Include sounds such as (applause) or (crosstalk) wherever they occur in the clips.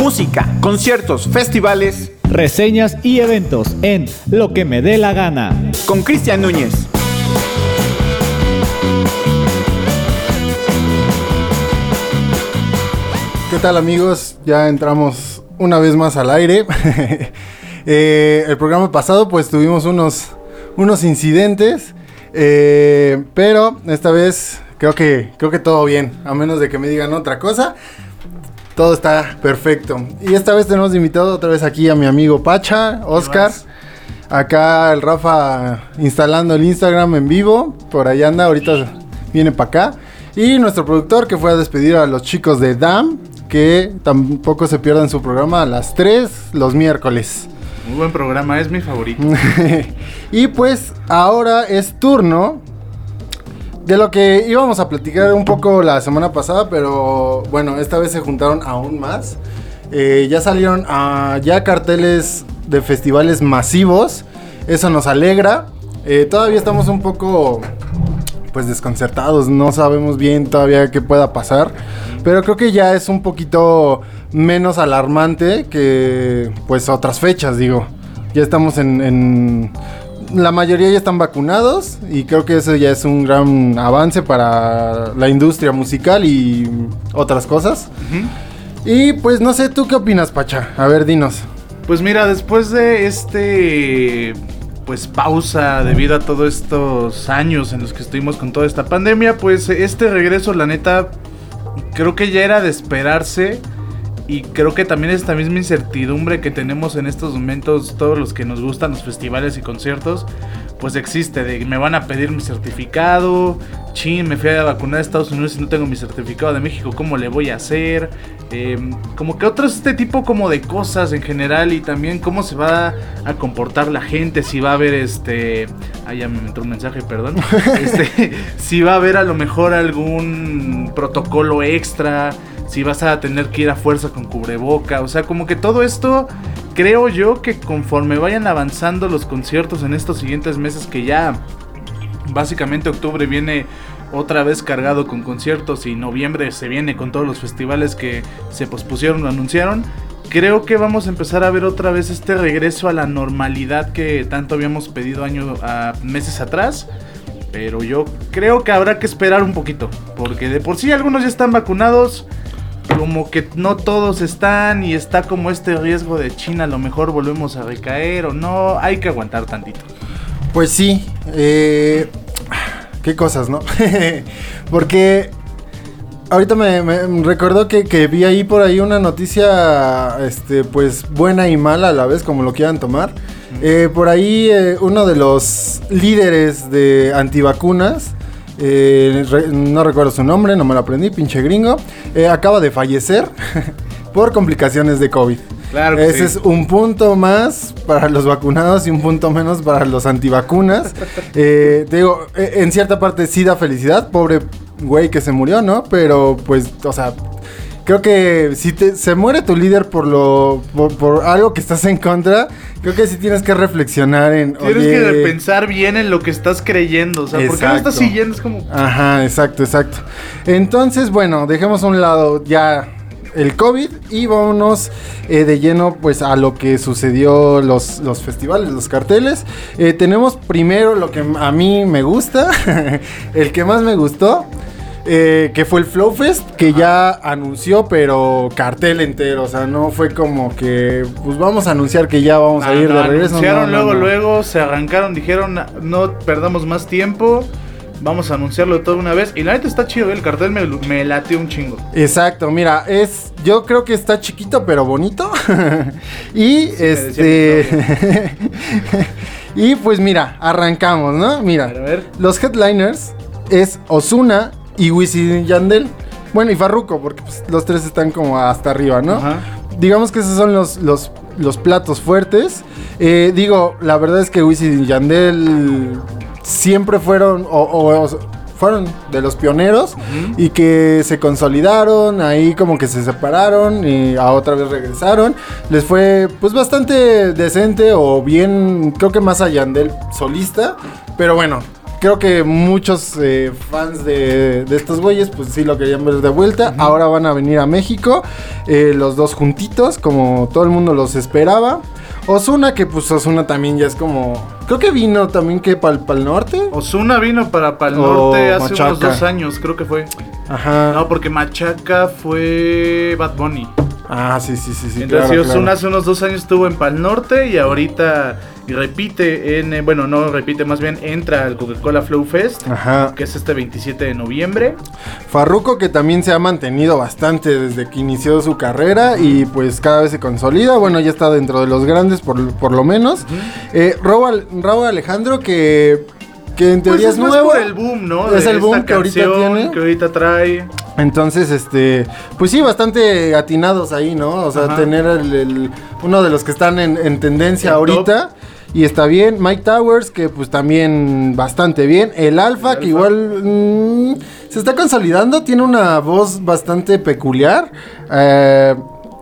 música, conciertos, festivales, reseñas y eventos en Lo que me dé la gana. Con Cristian Núñez. ¿Qué tal amigos? Ya entramos una vez más al aire. (laughs) Eh, el programa pasado pues tuvimos unos, unos incidentes, eh, pero esta vez creo que, creo que todo bien, a menos de que me digan otra cosa. Todo está perfecto. Y esta vez tenemos invitado otra vez aquí a mi amigo Pacha, Oscar. Acá el Rafa instalando el Instagram en vivo. Por ahí anda, ahorita viene para acá. Y nuestro productor que fue a despedir a los chicos de DAM, que tampoco se pierdan su programa a las 3 los miércoles. Muy buen programa, es mi favorito. (laughs) y pues ahora es turno de lo que íbamos a platicar un poco la semana pasada, pero bueno, esta vez se juntaron aún más. Eh, ya salieron ya carteles de festivales masivos. Eso nos alegra. Eh, todavía estamos un poco pues desconcertados, no sabemos bien todavía qué pueda pasar, pero creo que ya es un poquito menos alarmante que pues otras fechas, digo. Ya estamos en, la mayoría ya están vacunados y creo que eso ya es un gran avance para la industria musical y otras cosas. Y pues no sé, ¿tú qué opinas, Pacha? A ver, dinos. Pues mira, después de este pues pausa debido a todos estos años en los que estuvimos con toda esta pandemia, pues este regreso la neta creo que ya era de esperarse y creo que también esta misma incertidumbre que tenemos en estos momentos todos los que nos gustan los festivales y conciertos, pues existe, de me van a pedir mi certificado, chin, me fui a vacunar a Estados Unidos y no tengo mi certificado de México, ¿cómo le voy a hacer? Em, como que otros este tipo como de cosas en general y también cómo se va a comportar la gente, si va a haber este... Ah, ya me entró un mensaje, perdón. (laughs) Este, si va a haber a lo mejor algún protocolo extra, si vas a tener que ir a fuerza con cubreboca, o sea, como que todo esto creo yo que conforme vayan avanzando los conciertos en estos siguientes meses que ya básicamente octubre viene otra vez cargado con conciertos y noviembre se viene con todos los festivales que se pospusieron o anunciaron. Creo que vamos a empezar a ver otra vez este regreso a la normalidad que tanto habíamos pedido años a meses atrás. Pero yo creo que habrá que esperar un poquito. Porque de por sí algunos ya están vacunados. Como que no todos están. Y está como este riesgo de China. A lo mejor volvemos a recaer o no. Hay que aguantar tantito. Pues sí. Eh, qué cosas, ¿no? (laughs) Porque ahorita me, recordó que, vi ahí por ahí una noticia, este, pues buena y mala a la vez, como lo quieran tomar. Eh, por ahí eh, uno de los líderes de antivacunas, eh, no recuerdo su nombre, no me lo aprendí, pinche gringo, acaba de fallecer (laughs) por complicaciones de COVID. Claro Ese es un punto más para los vacunados y un punto menos para los antivacunas. (laughs) eh, digo, e, en cierta parte sí da felicidad, pobre güey que se murió, ¿no? Pero pues, o sea, creo que si te, se muere tu líder por lo por, algo que estás en contra, creo que sí tienes que reflexionar en tienes que pensar bien en lo que estás creyendo, o sea, ¿por qué no estás siguiendo? Es como Ajá, exacto, exacto. Entonces, bueno, dejemos a un lado ya el COVID y vámonos eh, de lleno pues a lo que sucedió los, los festivales, los carteles. Eh, tenemos primero lo que a mí me gusta, (laughs) el que más me gustó. Eh, que fue el Flow Fest, que ya anunció, pero cartel entero. O sea, no fue como que, pues vamos a anunciar que ya vamos a ir de regreso. Anunciaron luego, luego, se arrancaron, dijeron, no perdamos más tiempo. Vamos a anunciarlo todo una vez. Y la neta está chido, el cartel me, me late un chingo. Exacto, mira, es. Yo creo que está chiquito pero bonito. (laughs) y este. (laughs) y pues mira, arrancamos, ¿no? Mira, los headliners es Osuna y Wisin Yandel. Bueno, y Farruko, porque pues, los tres están como hasta arriba, ¿no? Digamos que esos son los, los, los platos fuertes. Eh, digo, la verdad es que Wisin Yandel siempre fueron o, fueron de los pioneros y que se consolidaron, ahí como que se separaron y a otra vez regresaron. Les fue pues bastante decente o bien, creo que más allá del solista, pero bueno, creo que muchos eh, fans de, de estos güeyes, pues sí lo querían ver de vuelta. Ahora van a venir a México, eh, los dos juntitos, como todo el mundo los esperaba. Osuna, que pues Osuna también ya es como. Creo que vino también que para el norte. Osuna vino para Pal Norte hace Machaca. unos dos años, creo que fue. Ajá. No, porque Machaca fue Bad Bunny. Ah, sí, sí, sí, sí. Entonces, claro, hace unos dos años estuvo en Pal Norte y ahorita repite en. eh, Bueno, no repite, más bien entra al Coca-Cola Flow Fest, Ajá. que es este 27 de noviembre. Farruko que también se ha mantenido bastante desde que inició su carrera y pues cada vez se consolida. Bueno, ya está dentro de los grandes por, por lo menos. Eh, Raúl, Raúl Alejandro que, que en teoría Pues es nuevo. por el boom, ¿no? Es De el boom que ahorita tiene. Que ahorita trae. Entonces, este, pues sí, bastante atinados ahí, ¿no? O sea, Ajá. tener el, el- uno de los que están en, en tendencia El ahorita. Y está bien. Mike Towers, que pues también bastante bien. El Alfa, que igual mm, se está consolidando. Tiene una voz bastante peculiar. Eh,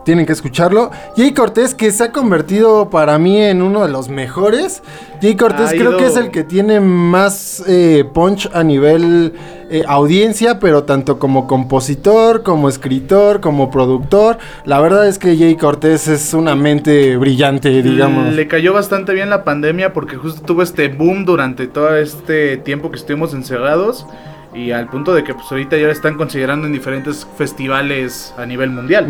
tienen que escucharlo. Jay Cortés, que se ha convertido para mí en uno de los mejores. Jay Cortés creo que es el que tiene más eh, punch a nivel eh, audiencia, pero tanto como compositor, como escritor, como productor. La verdad es que Jay Cortés es una mente brillante, digamos. Le cayó bastante bien la pandemia porque justo tuvo este boom durante todo este tiempo que estuvimos encerrados. Y al punto de que pues ahorita ya lo están considerando en diferentes festivales a nivel mundial.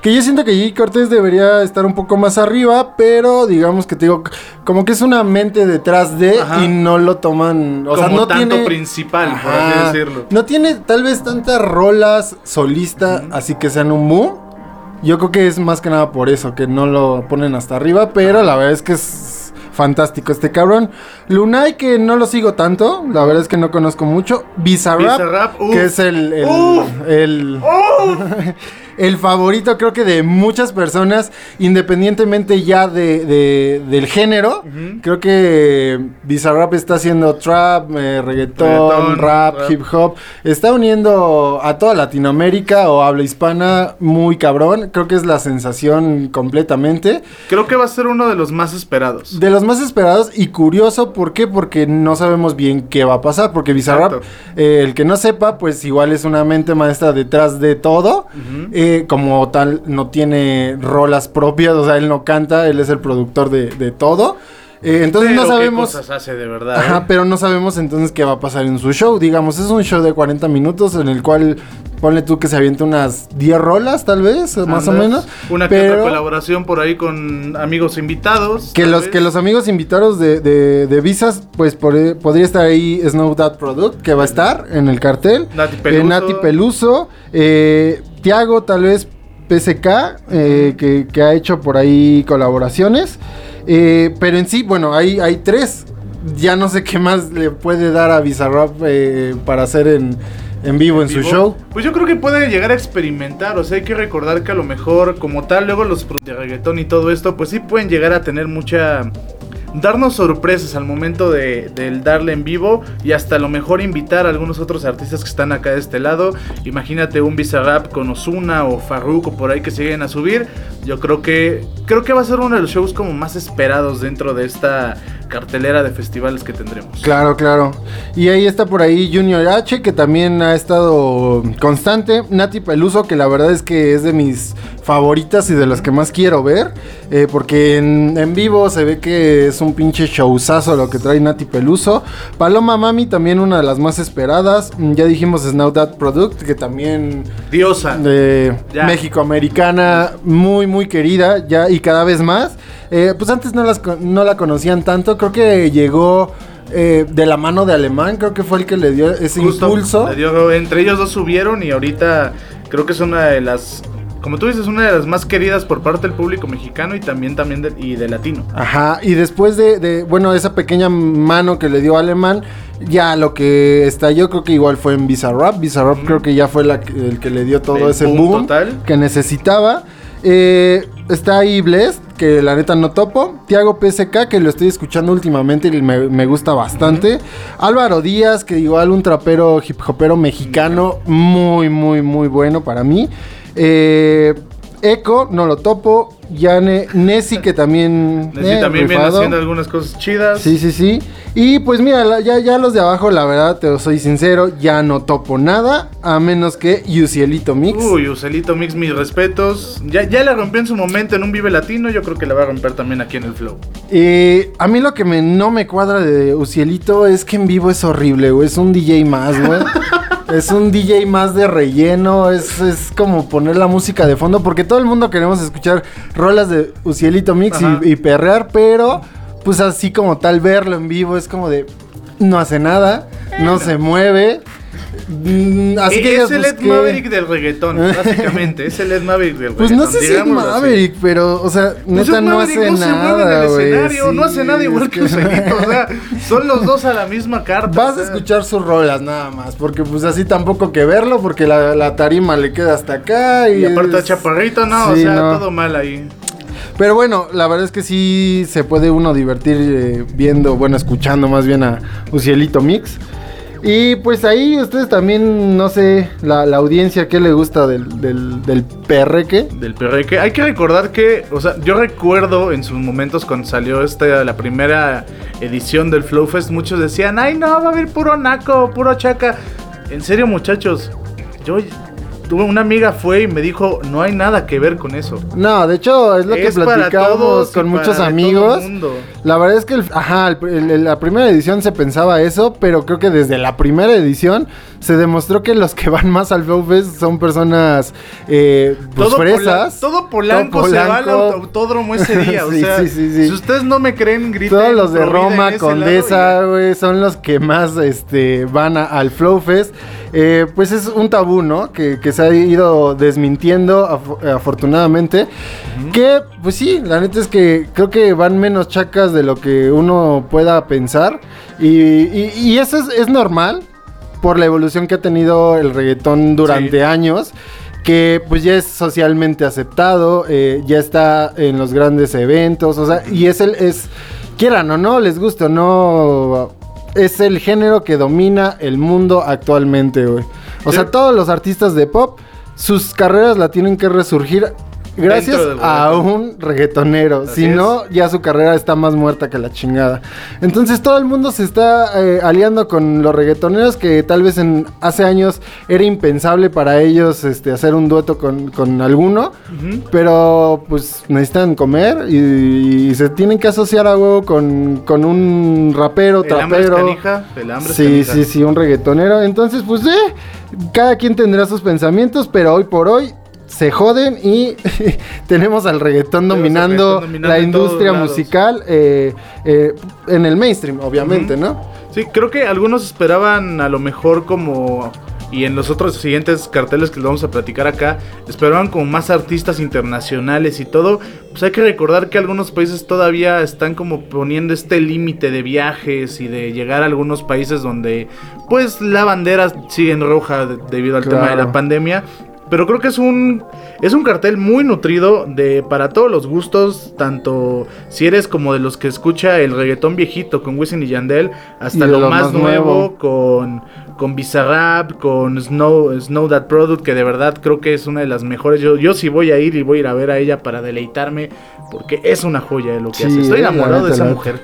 Que yo siento que Jay Cortés debería estar un poco más arriba, pero digamos que te digo, como que es una mente detrás de Ajá. y no lo toman, o sea, Como no tanto tiene principal, por así decirlo. No tiene tal vez tantas rolas solista, así que sean un boom. Yo creo que es más que nada por eso, que no lo ponen hasta arriba, pero la verdad es que es fantástico este cabrón. Lunay, que no lo sigo tanto, la verdad es que no conozco mucho. Bizarrap, que es el... el- el (laughs) favorito creo que de muchas personas, independientemente ya de, de- del género. Creo que Bizarrap está haciendo trap, eh, reggaetón, Reggaetón, rap, rap. hip hop. Está uniendo a toda Latinoamérica o habla hispana muy cabrón. Creo que es la sensación completamente. Creo que va a ser uno de los más esperados. De los más esperados y curioso, ¿por qué? Porque no sabemos bien qué va a pasar. Porque Bizarrap, eh, el que no sepa, pues igual es una mente maestra detrás de todo. Eh, como tal, no tiene rolas propias, o sea, él no canta, él es el productor de, de todo. Eh, entonces Pero no qué sabemos. cosas hace de verdad. Ajá, ¿eh? pero no sabemos entonces qué va a pasar en su show. Digamos, es un show de 40 minutos en el cual ponle tú que se avienta unas 10 rolas, tal vez, más o menos. Una otra colaboración por ahí con amigos invitados. que los, vez. que los amigos invitados de, de, de Visas, pues por- podría estar ahí Snow That Product, que va a estar en el cartel. Nati Eh, Peluso. Nati Peluso. Tiago, tal vez PSK, eh, que, que ha hecho por ahí colaboraciones. Eh, pero en sí, bueno, hay, hay tres. Ya no sé qué más le puede dar a Bizarrap eh, para hacer en, en vivo en su vivo. show. Pues yo creo que puede llegar a experimentar, o sea, hay que recordar que a lo mejor como tal luego los de reggaetón y todo esto, pues sí pueden llegar a tener mucha darnos sorpresas al momento de del darle en vivo y hasta a lo mejor invitar a algunos otros artistas que están acá de este lado. Imagínate un Bizarrap con Ozuna o Farruko por ahí que siguen a subir. Yo creo que creo que va a ser uno de los shows como más esperados dentro de esta cartelera de festivales que tendremos. Claro, claro. Y ahí está por ahí Junior H, que también ha estado constante. Nati Peluso, que la verdad es que es de mis favoritas y de las que más quiero ver. eh, porque en, en vivo se ve que es un pinche showzazo lo que trae Nati Peluso. Paloma Mami, también una de las más esperadas. Mm, Ya dijimos Snow That Product, que también Diosa. de Ya. México-americana, muy, muy querida, ya y cada vez más. Eh, pues antes no, las, no la conocían tanto, creo que llegó eh, de la mano de Alemán, creo que fue el que le dio ese Justo, impulso. le dio- entre ellos dos subieron y ahorita creo que es una de las, como tú dices, una de las más queridas por parte del público mexicano y también, también de, y de latino. Ajá, y después de, de, bueno, esa pequeña mano que le dio Alemán, ya lo que estalló creo que igual fue en Bizarrap. Bizarrap Ujú. creo que ya fue la el que le dio todo El ese boom boom total. que necesitaba. Eh, está ahí Blessed, que la neta no topo. Tiago PSK, que lo estoy escuchando últimamente y me, me gusta bastante. Álvaro Díaz, que igual un trapero hip hopero mexicano muy, muy, muy bueno para mí. Eh, Echo, no lo topo. Yane, Nessie, que también. Nessie eh, también viene haciendo algunas cosas chidas. Sí, sí, sí. Y pues mira, ya, ya los de abajo, la verdad, te soy sincero, ya no topo nada. A menos que Yucielito Mix. Uy, Ucelito Mix, mis respetos. Ya, ya la rompió en su momento en un Vive Latino. Yo creo que la va a romper también aquí en el Flow. Eh, a mí lo que me, no me cuadra de Ucielito es que en vivo es horrible, güey. Es un DJ más, güey. (laughs) es un DJ más de relleno. Es, es como poner la música de fondo. Porque todo el mundo queremos escuchar rolas de Ucielito Mix y, y perrear. Pero, pues así como tal, verlo en vivo es como de. No hace nada, no se mueve. Mm, Así Eh, que es el pues, Ed. Maverick del reggaetón, (laughs) básicamente. es el Ed Maverick del Pues reggaetón. no sé si es así. Maverick, pero, o sea, Pues neta no Maverick hace no se mueve en nada, el no hace nada igual es que Ucelito. (laughs) O sea, son los dos a la misma carta. Vas o a escuchar sus rolas nada más, porque pues así tampoco que verlo, porque la, la tarima le queda hasta acá y... Y aparte es- chaparrito, no, o sea, no. todo mal ahí. Pero bueno, la verdad es que sí se puede uno divertir eh, viendo, bueno, escuchando más bien a Ucielito Mix. Y pues ahí ustedes también, no sé, la, la audiencia, ¿qué le gusta del, del, del perreque? Del perreque. Hay que recordar que, o sea, yo recuerdo en sus momentos cuando salió esta, la primera edición del Flow Fest, muchos decían, ay no, va a haber puro naco, puro chaca. En serio, muchachos, yo una amiga fue y me dijo, no hay nada que ver con eso. No, de hecho es lo que Es platicamos con muchos amigos. La verdad es que, el- ajá, el- el- la primera edición se pensaba eso, pero creo que desde la primera edición se demostró que los que van más al Flow Fest son personas, eh, pues, todo, fresas. Pola- todo Polanco Todo se va al Polanco. autódromo ese día. (laughs) Sí, o sea, sí, sí, sí. si ustedes no me creen, griten. Todos los de Roma, Condesa, güey, son los que más este, van a- al Flow Fest. Eh, pues es un tabú, ¿no? Que, que se ha ido desmintiendo af- afortunadamente. Que, pues sí, la neta es que creo que van menos chacas de lo que uno pueda pensar. Y, y- y eso es, es normal por la evolución que ha tenido el reggaetón durante Sí. años. Que pues ya es socialmente aceptado, eh, ya está en los grandes eventos, o sea, y es el, es, quieran o no, les guste o no, es el género que domina el mundo actualmente, güey. O Sí. sea, todos los artistas de pop, sus carreras la tienen que resurgir gracias a un reggaetonero. Así si es. no, ya su carrera está más muerta que la chingada. Entonces todo el mundo se está eh, aliando con los reggaetoneros que tal vez en hace años era impensable para ellos este, hacer un dueto con, con alguno. Pero pues necesitan comer y, y se tienen que asociar a huevo con, con un rapero, El hambre es trapero. canija, el hambre Sí, sí, sí, un reggaetonero. Entonces, pues, eh, cada quien tendrá sus pensamientos, pero hoy por hoy se joden y (laughs) tenemos al reggaetón dominando, reggaetón la industria musical eh, eh, en el mainstream, obviamente. ¿no? Sí, creo que algunos esperaban a lo mejor como... Y en los otros siguientes carteles que les vamos a platicar acá, esperaban como más artistas internacionales y todo. Pues hay que recordar que algunos países todavía están como poniendo este límite de viajes y de llegar a algunos países donde pues la bandera sigue en roja de- debido al tema de la pandemia. Pero creo que es un es un cartel muy nutrido de para todos los gustos, tanto si eres como de los que escucha el reggaetón viejito con Wisin y Yandel, hasta Y lo, lo más, más nuevo, nuevo. con con Bizarrap, con Snow Snow That Product, que de verdad creo que es una de las mejores. Yo yo sí voy a ir y voy a ir a ver a ella para deleitarme porque es una joya de lo que Sí, hace. Estoy enamorado de esa mujer.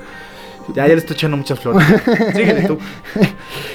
Ya, ya le estoy echando muchas flores. (laughs) Síguele tú.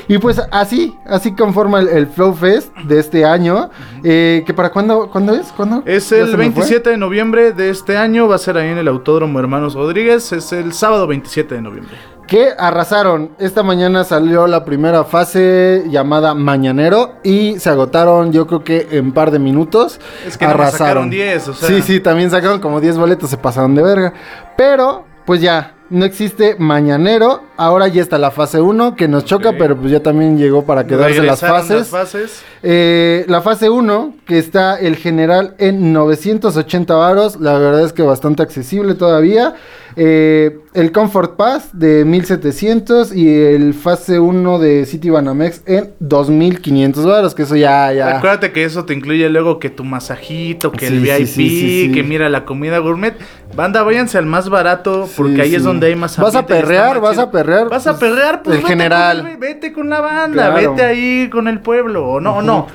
Y pues así, así conforma el, el Flow Fest de este año. eh, que para cuándo, ¿cuándo es? ¿Cuándo? Es ¿Ya el se me fue? 27 de noviembre de este año, va a ser ahí en el Autódromo Hermanos Rodríguez, es el sábado 27 de noviembre. Que arrasaron. Esta mañana salió la primera fase llamada Mañanero y se agotaron yo creo que en par de minutos. Es que sacaron 10, o sea. Sí, sí, también sacaron como 10 boletos, se pasaron de verga. Pero, pues ya, no existe Mañanero. Ahora ya está la fase 1 que nos choca, pero pues ya también llegó para quedarse las fases. las fases. Eh, la fase 1, que está el general en 980 varos, la verdad es que bastante accesible todavía. Eh, el Comfort Pass de 1700 y el fase 1 de City Banamex en 2500 varos, que eso ya, ya. Acuérdate que eso te incluye luego que tu masajito, que el VIP, sí, sí, que mira la comida gourmet. Banda, váyanse al más barato, porque ahí es donde hay más ¿Vas a perrear? ¿Vas a perrear? Vas a perrear, pues el vete general. Con vete con la banda, Claro. vete ahí con el pueblo, o no, o no.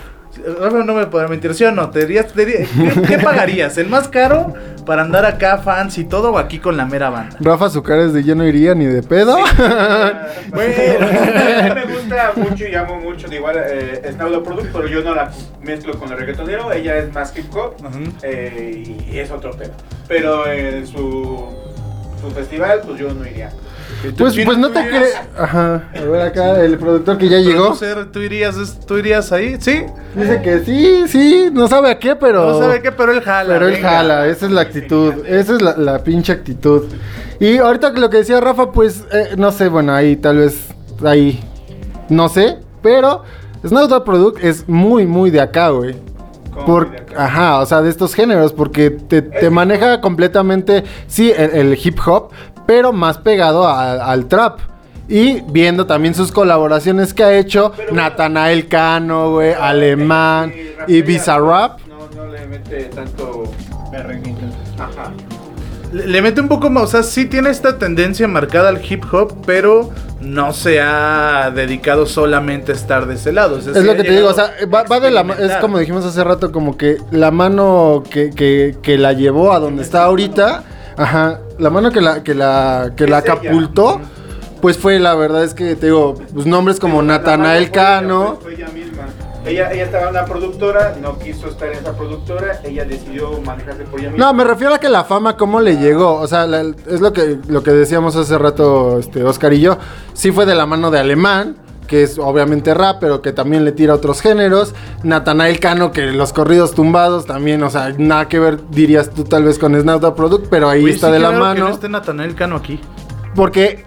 Rafa no me podrá mentir, ¿sí o no? ¿Te dirías, te ¿qué, qué pagarías? ¿El más caro para andar acá fans y todo o aquí con la mera banda? Rafa, su cara es de yo no iría ni de pedo. (laughs) Bueno, a mí me gusta mucho y amo mucho de igual eh, Snowdo Product, pero yo no la mezclo con el reggaetonero, ella es más hip hop eh, y es otro tema. Pero en su, su festival, pues yo no iría. Pues, pues no ¿tú te crees. Ajá. A ver acá, el productor que ya llegó. Producer, ¿Tú irías, ¿Tú irías ahí? ¿Sí? Dice que sí, sí, no sabe a qué, pero. No sabe qué, pero él jala. Pero él venga. jala, esa es la actitud, esa es la, la pinche actitud. Y ahorita lo que decía Rafa, pues, eh, no sé, bueno, ahí tal vez, ahí, no sé, pero Snowdog Product es muy, muy de acá, güey. ¿Cómo Por, ajá, o sea, de estos géneros, porque te, te maneja completamente, sí, el, el hip hop, pero más pegado a- al trap. Y viendo también sus colaboraciones que ha hecho Pero- Natanael Cano, güey, Alemán y Bizarrap. No, no le mete tanto. Ajá. Le, le mete un poco más, o sea, sí tiene esta tendencia marcada al hip hop, pero no se ha dedicado solamente a estar de ese lado. o sea, Es sí lo que te digo, o sea, va, va de la es como dijimos hace rato, como que la mano que, que, que la llevó a donde está ahorita, ajá, la mano que la, que la, que la ella. pues fue la verdad es que te digo, pues nombres como Natanael fue ella, Cano. pues, fue ella misma. Ella, ella estaba en una productora, no quiso estar en esa productora, ella decidió manejarse por ella misma. No, me refiero a que la fama cómo le llegó, o sea, la- es lo que lo que decíamos hace rato este Oscar y yo, sí fue de la mano de Alemán, que es obviamente rap, pero que también le tira a otros géneros, Natanael Cano que los corridos tumbados también, o sea, nada que ver dirías tú tal vez con Snowda Product, pero ahí está sí, de la raro Que mano. no esté Natanael Cano aquí. Porque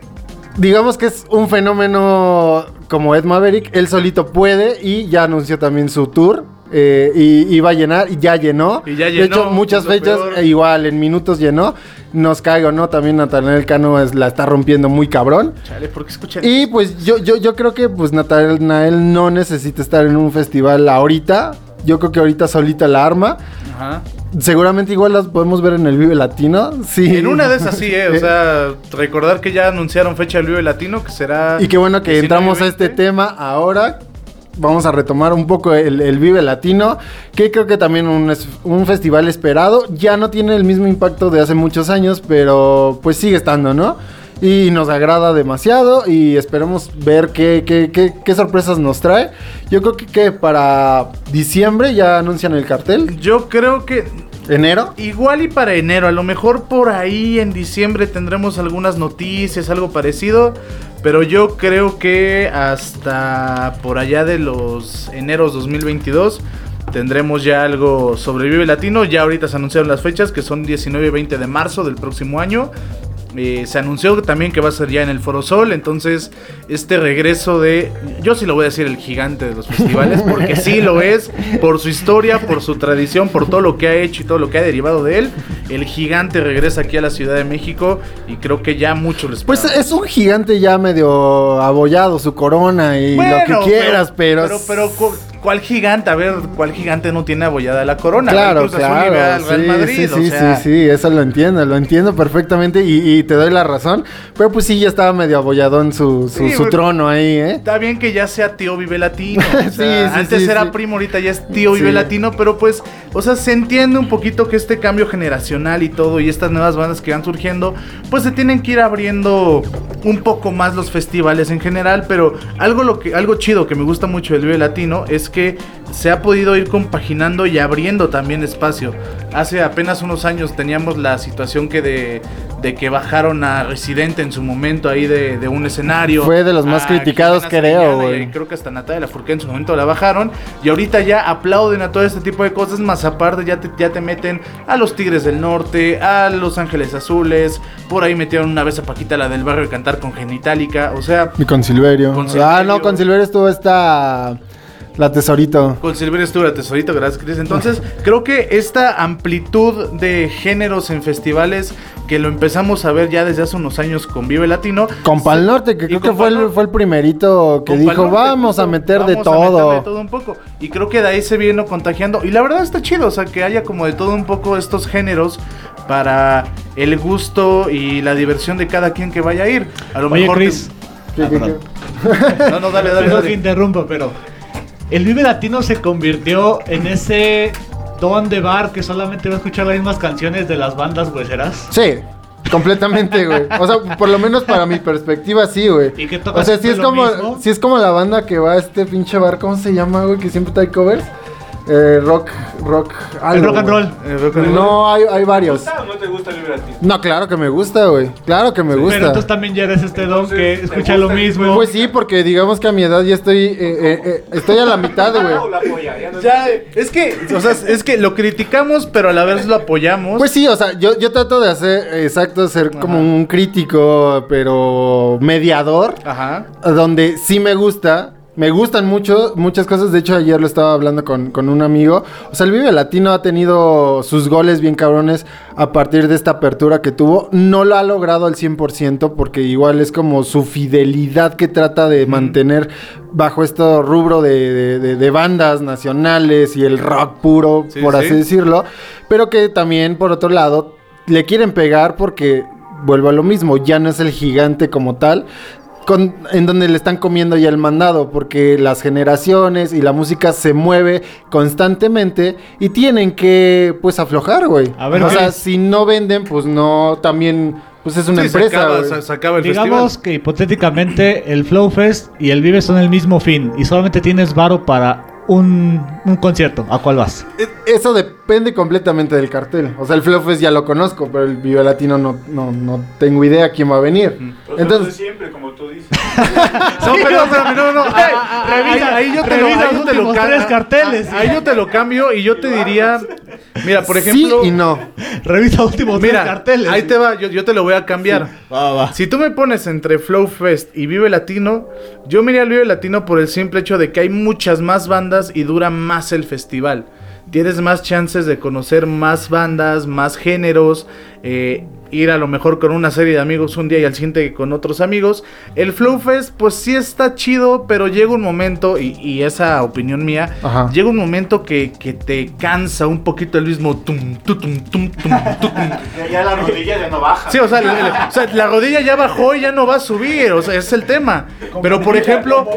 digamos que es un fenómeno como Ed Maverick, él solito puede y ya anunció también su tour. eh, y iba a llenar y ya llenó. Y ya de llenó, hecho, muchas fechas eh, igual en minutos llenó. Nos caigo, ¿no? También Natanael Cano es- la está rompiendo muy cabrón. Chale, ¿por qué escuchan? Y pues yo, yo, yo creo que pues Natanael no necesita estar en un festival ahorita. Yo creo que ahorita solita la arma. Ajá. Seguramente igual las podemos ver en el Vive Latino. Sí. En una de esas sí, eh, o (laughs) sea, recordar que ya anunciaron fecha del Vive Latino, que será... Y qué bueno que 19 y entramos a este 20. tema ahora. Vamos a retomar un poco el, el Vive Latino, que creo que también un, es- un festival esperado. Ya no tiene el mismo impacto de hace muchos años, pero pues sigue estando, ¿no? Y nos agrada demasiado y esperemos ver qué, qué- qué- qué sorpresas nos trae. Yo creo que, que para diciembre ya anuncian el cartel. Yo creo que ¿Enero? igual y para enero, a lo mejor por ahí en diciembre tendremos algunas noticias, algo parecido, pero yo creo que hasta por allá de los eneros 2022 tendremos ya algo sobre Vive Latino. Ya ahorita se anunciaron las fechas que son 19 y 20 de marzo del próximo año. Eh, se anunció también que va a ser ya en el Foro Sol, entonces este regreso de, yo sí lo voy a decir el gigante de los festivales, porque sí lo es, por su historia, por su tradición, por todo lo que ha hecho y todo lo que ha derivado de él, el gigante regresa aquí a la Ciudad de México y creo que ya mucho les Pues es un gigante ya medio abollado, su corona y lo que quieras, pero... Pero, pero, ¿cuál gigante? A ver, ¿cuál gigante no tiene abollada la corona? Claro, claro. al Real sí, Madrid, sí, o sí, sea, sí, sí, eso lo entiendo, lo entiendo perfectamente y, y te doy la razón. Pero pues sí, ya estaba medio abolladón su, su, Sí, trono ahí, ¿eh? Está bien que ya sea tío Vive Latino. (laughs) o Sí, sea, sí, antes sí, era sí. primo, ahorita ya es tío Vive Sí. Latino, pero pues, o sea, se entiende un poquito que este cambio generacional y todo, y estas nuevas bandas que van surgiendo, pues se tienen que ir abriendo un poco más los festivales en general, pero algo, lo que, algo chido que me gusta mucho del Vive Latino es que se ha podido ir compaginando y abriendo también espacio. Hace apenas unos años teníamos la situación que de, de que bajaron a Residente en su momento ahí de, de un escenario. Fue de los más criticados, creo, güey. y creo que hasta Natalia Lafourcade en su momento la bajaron. Y ahorita ya aplauden a todo este tipo de cosas. Más aparte, ya te, ya te meten a los Tigres del Norte, a los Ángeles Azules. Por ahí metieron una vez a Paquita, la del barrio, a cantar con Genitalica. O sea, Y con Silverio. Con Ah, Silverio. no, con Silverio estuvo esta... La tesorito. Con Silverio estuvo tesorito, gracias Cris. Entonces, (laughs) creo que esta amplitud de géneros en festivales que lo empezamos a ver ya desde hace unos años con Vive Latino. Con Pal Norte, que creo que fue el, fue el primerito que dijo, Norte, vamos a meter de vamos a todo. todo un poco. Y creo que de ahí se viene contagiando. Y la verdad está chido, o sea, que haya como de todo un poco estos géneros para el gusto y la diversión de cada quien que vaya a ir. A lo Oye, mejor. te- Chris. ¿Qué, qué, qué? No, no, dale, dale. Que dale. interrumpa, pero el Vive Latino se convirtió en ese don de bar que solamente va a escuchar las mismas canciones de las bandas hueseras. Sí, completamente, güey. O sea, por lo menos para mi perspectiva, sí, güey. ¿Y que O sea, si es como, mismo? si es como la banda que va a este pinche bar, ¿cómo se llama, güey? Que siempre trae covers. Eh, rock, rock, El algo, rock and roll. Eh, No, hay, hay ¿Te varios. gusta o no te gusta el Liberty? No, claro que me gusta, güey. Claro que me Pero gusta. entonces también ya eres este don que ¿te escucha lo mismo. Pues sí, porque digamos que a mi edad ya estoy, eh, eh, eh, estoy a la mitad, ¿O güey. (laughs) Ya no Ya, es que, o sea, es que lo criticamos, pero a la vez lo apoyamos. Pues sí, o sea, yo, yo trato de hacer, exacto, ser como un crítico, pero mediador. Ajá. donde sí me gusta. Me gustan mucho, muchas cosas. De hecho, ayer lo estaba hablando con, con un amigo. O sea, el Vive Latino ha tenido sus goles bien cabrones a partir de esta apertura que tuvo. No lo ha logrado al 100% porque igual es como su fidelidad que trata de mantener bajo este rubro de, de- de- de bandas nacionales y el rock puro, Sí, por sí. así decirlo. Pero que también, por otro lado, le quieren pegar porque vuelvo a lo mismo, ya no es el gigante como tal, con- en donde le están comiendo ya el mandado, porque las generaciones y la música se mueve constantemente y tienen que pues aflojar, güey. A ver, o ¿qué sea, es? si no venden, pues no, también, pues es una Sí, se empresa. acaba, se acaba el Digamos festival. que hipotéticamente el Flow Fest y el Vive son el mismo fin y solamente tienes varo para un, un concierto. ¿A cuál vas? E- Eso depende completamente del cartel. O sea, el Flow Fest ya lo conozco, pero el Vive Latino no, no, no tengo idea quién va a venir. Los Entonces, siempre, como tú dices. (laughs) No, pero, pero, no, no. ah, ah, ah, Revisa- ahí, ahí yo te lo, revisa los yo te lo tres carteles. ah, Ahí yo te lo cambio y yo te diría. Mira, por ejemplo. sí y no. Revisa últimos tres Mira, carteles. ahí te va, yo, yo te lo voy a cambiar. Va, va. Si tú me pones entre Flow Fest y Vive Latino, yo me iría al Vive Latino por el simple hecho de que hay muchas más bandas y dura más el festival. Tienes más chances de conocer más bandas, más géneros, eh, ir a lo mejor con una serie de amigos un día y al siguiente con otros amigos. El Flow Fest, pues sí está chido, pero llega un momento, y, y esa opinión mía, Ajá. llega un momento que, que te cansa un poquito el mismo tum, tu, tum, tum, tum, tu, tum. (laughs) Ya, la rodilla ya no baja. Sí, o sea, el- el- o sea, la rodilla ya bajó y ya no va a subir, o sea, ese es el tema. Pero por ejemplo,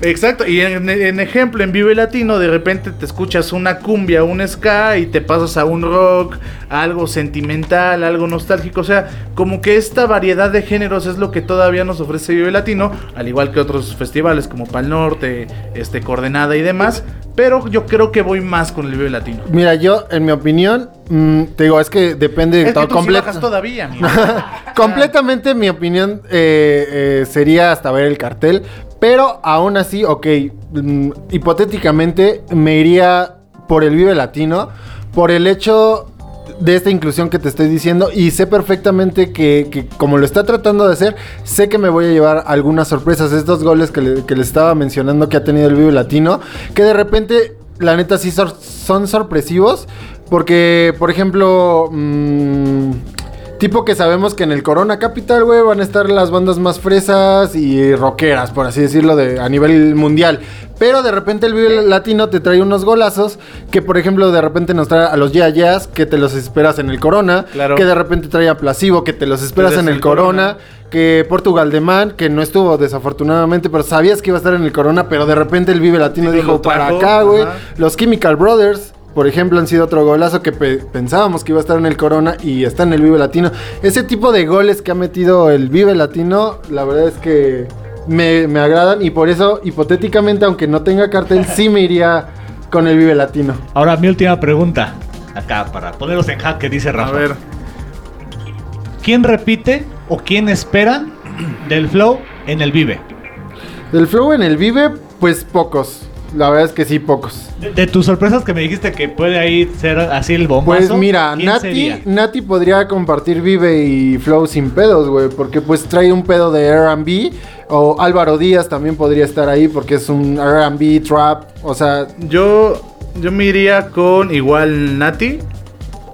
exacto, y en, en ejemplo, en Vive Latino, de repente te escuchas una cumbia, un ska y te pasas a un rock, algo sentimental, algo nostálgico, o sea, como que esta variedad de géneros es lo que todavía nos ofrece Vive Latino, al igual que otros festivales como Pal Norte, este Coordenada y demás, pero yo creo que voy más con el Vive Latino. Mira, yo, en mi opinión, mm, te digo, es que depende de Es que todo sí bajas todavía. (laughs) Completamente mi opinión eh, eh, sería hasta ver el cartel. Pero aún así, ok, mm, hipotéticamente me iría por el Vive Latino. Por el hecho de esta inclusión que te estoy diciendo. Y sé perfectamente que, como lo está tratando de hacer, sé que me voy a llevar algunas sorpresas. Estos goles que, le- les estaba mencionando que ha tenido el Vive Latino. Que de repente, la neta, sí son sorpresivos. Porque, por ejemplo... mm, Tipo que sabemos que en el Corona Capital, güey, van a estar las bandas más fresas y rockeras, por así decirlo, de, a nivel mundial. Pero de repente el Vive Latino te trae unos golazos que, por ejemplo, de repente nos trae a los Yeah Yeahs, que te los esperas en el Corona. Claro. Que de repente trae a Plasivo, que te los esperas en el el Corona. Corona. Que Portugal de Man, que no estuvo desafortunadamente, pero sabías que iba a estar en el Corona, pero de repente el Vive Latino Sí, dijo, para acá, güey. Los Chemical Brothers, por ejemplo, han sido otro golazo que pe- pensábamos que iba a estar en el Corona y está en el Vive Latino. Ese tipo de goles que ha metido el Vive Latino, la verdad es que me, me agradan y por eso, hipotéticamente, aunque no tenga cartel, sí me iría con el Vive Latino. Ahora mi última pregunta. Acá, para ponerlos en jaque, dice A Rafa. ver. ¿Quién repite o quién espera del Flow en el Vive? Del Flow en el Vive, pues pocos. La verdad es que sí, pocos. De, de tus sorpresas que me dijiste que puede ahí ser así el bombazo. Pues mira, ¿quién Nati, sería? Nati podría compartir Vive y Flow sin pedos, güey, porque pues trae un pedo de R&B o Álvaro Díaz también podría estar ahí porque es un R&B trap, o sea, Yo, yo me iría con igual Nati,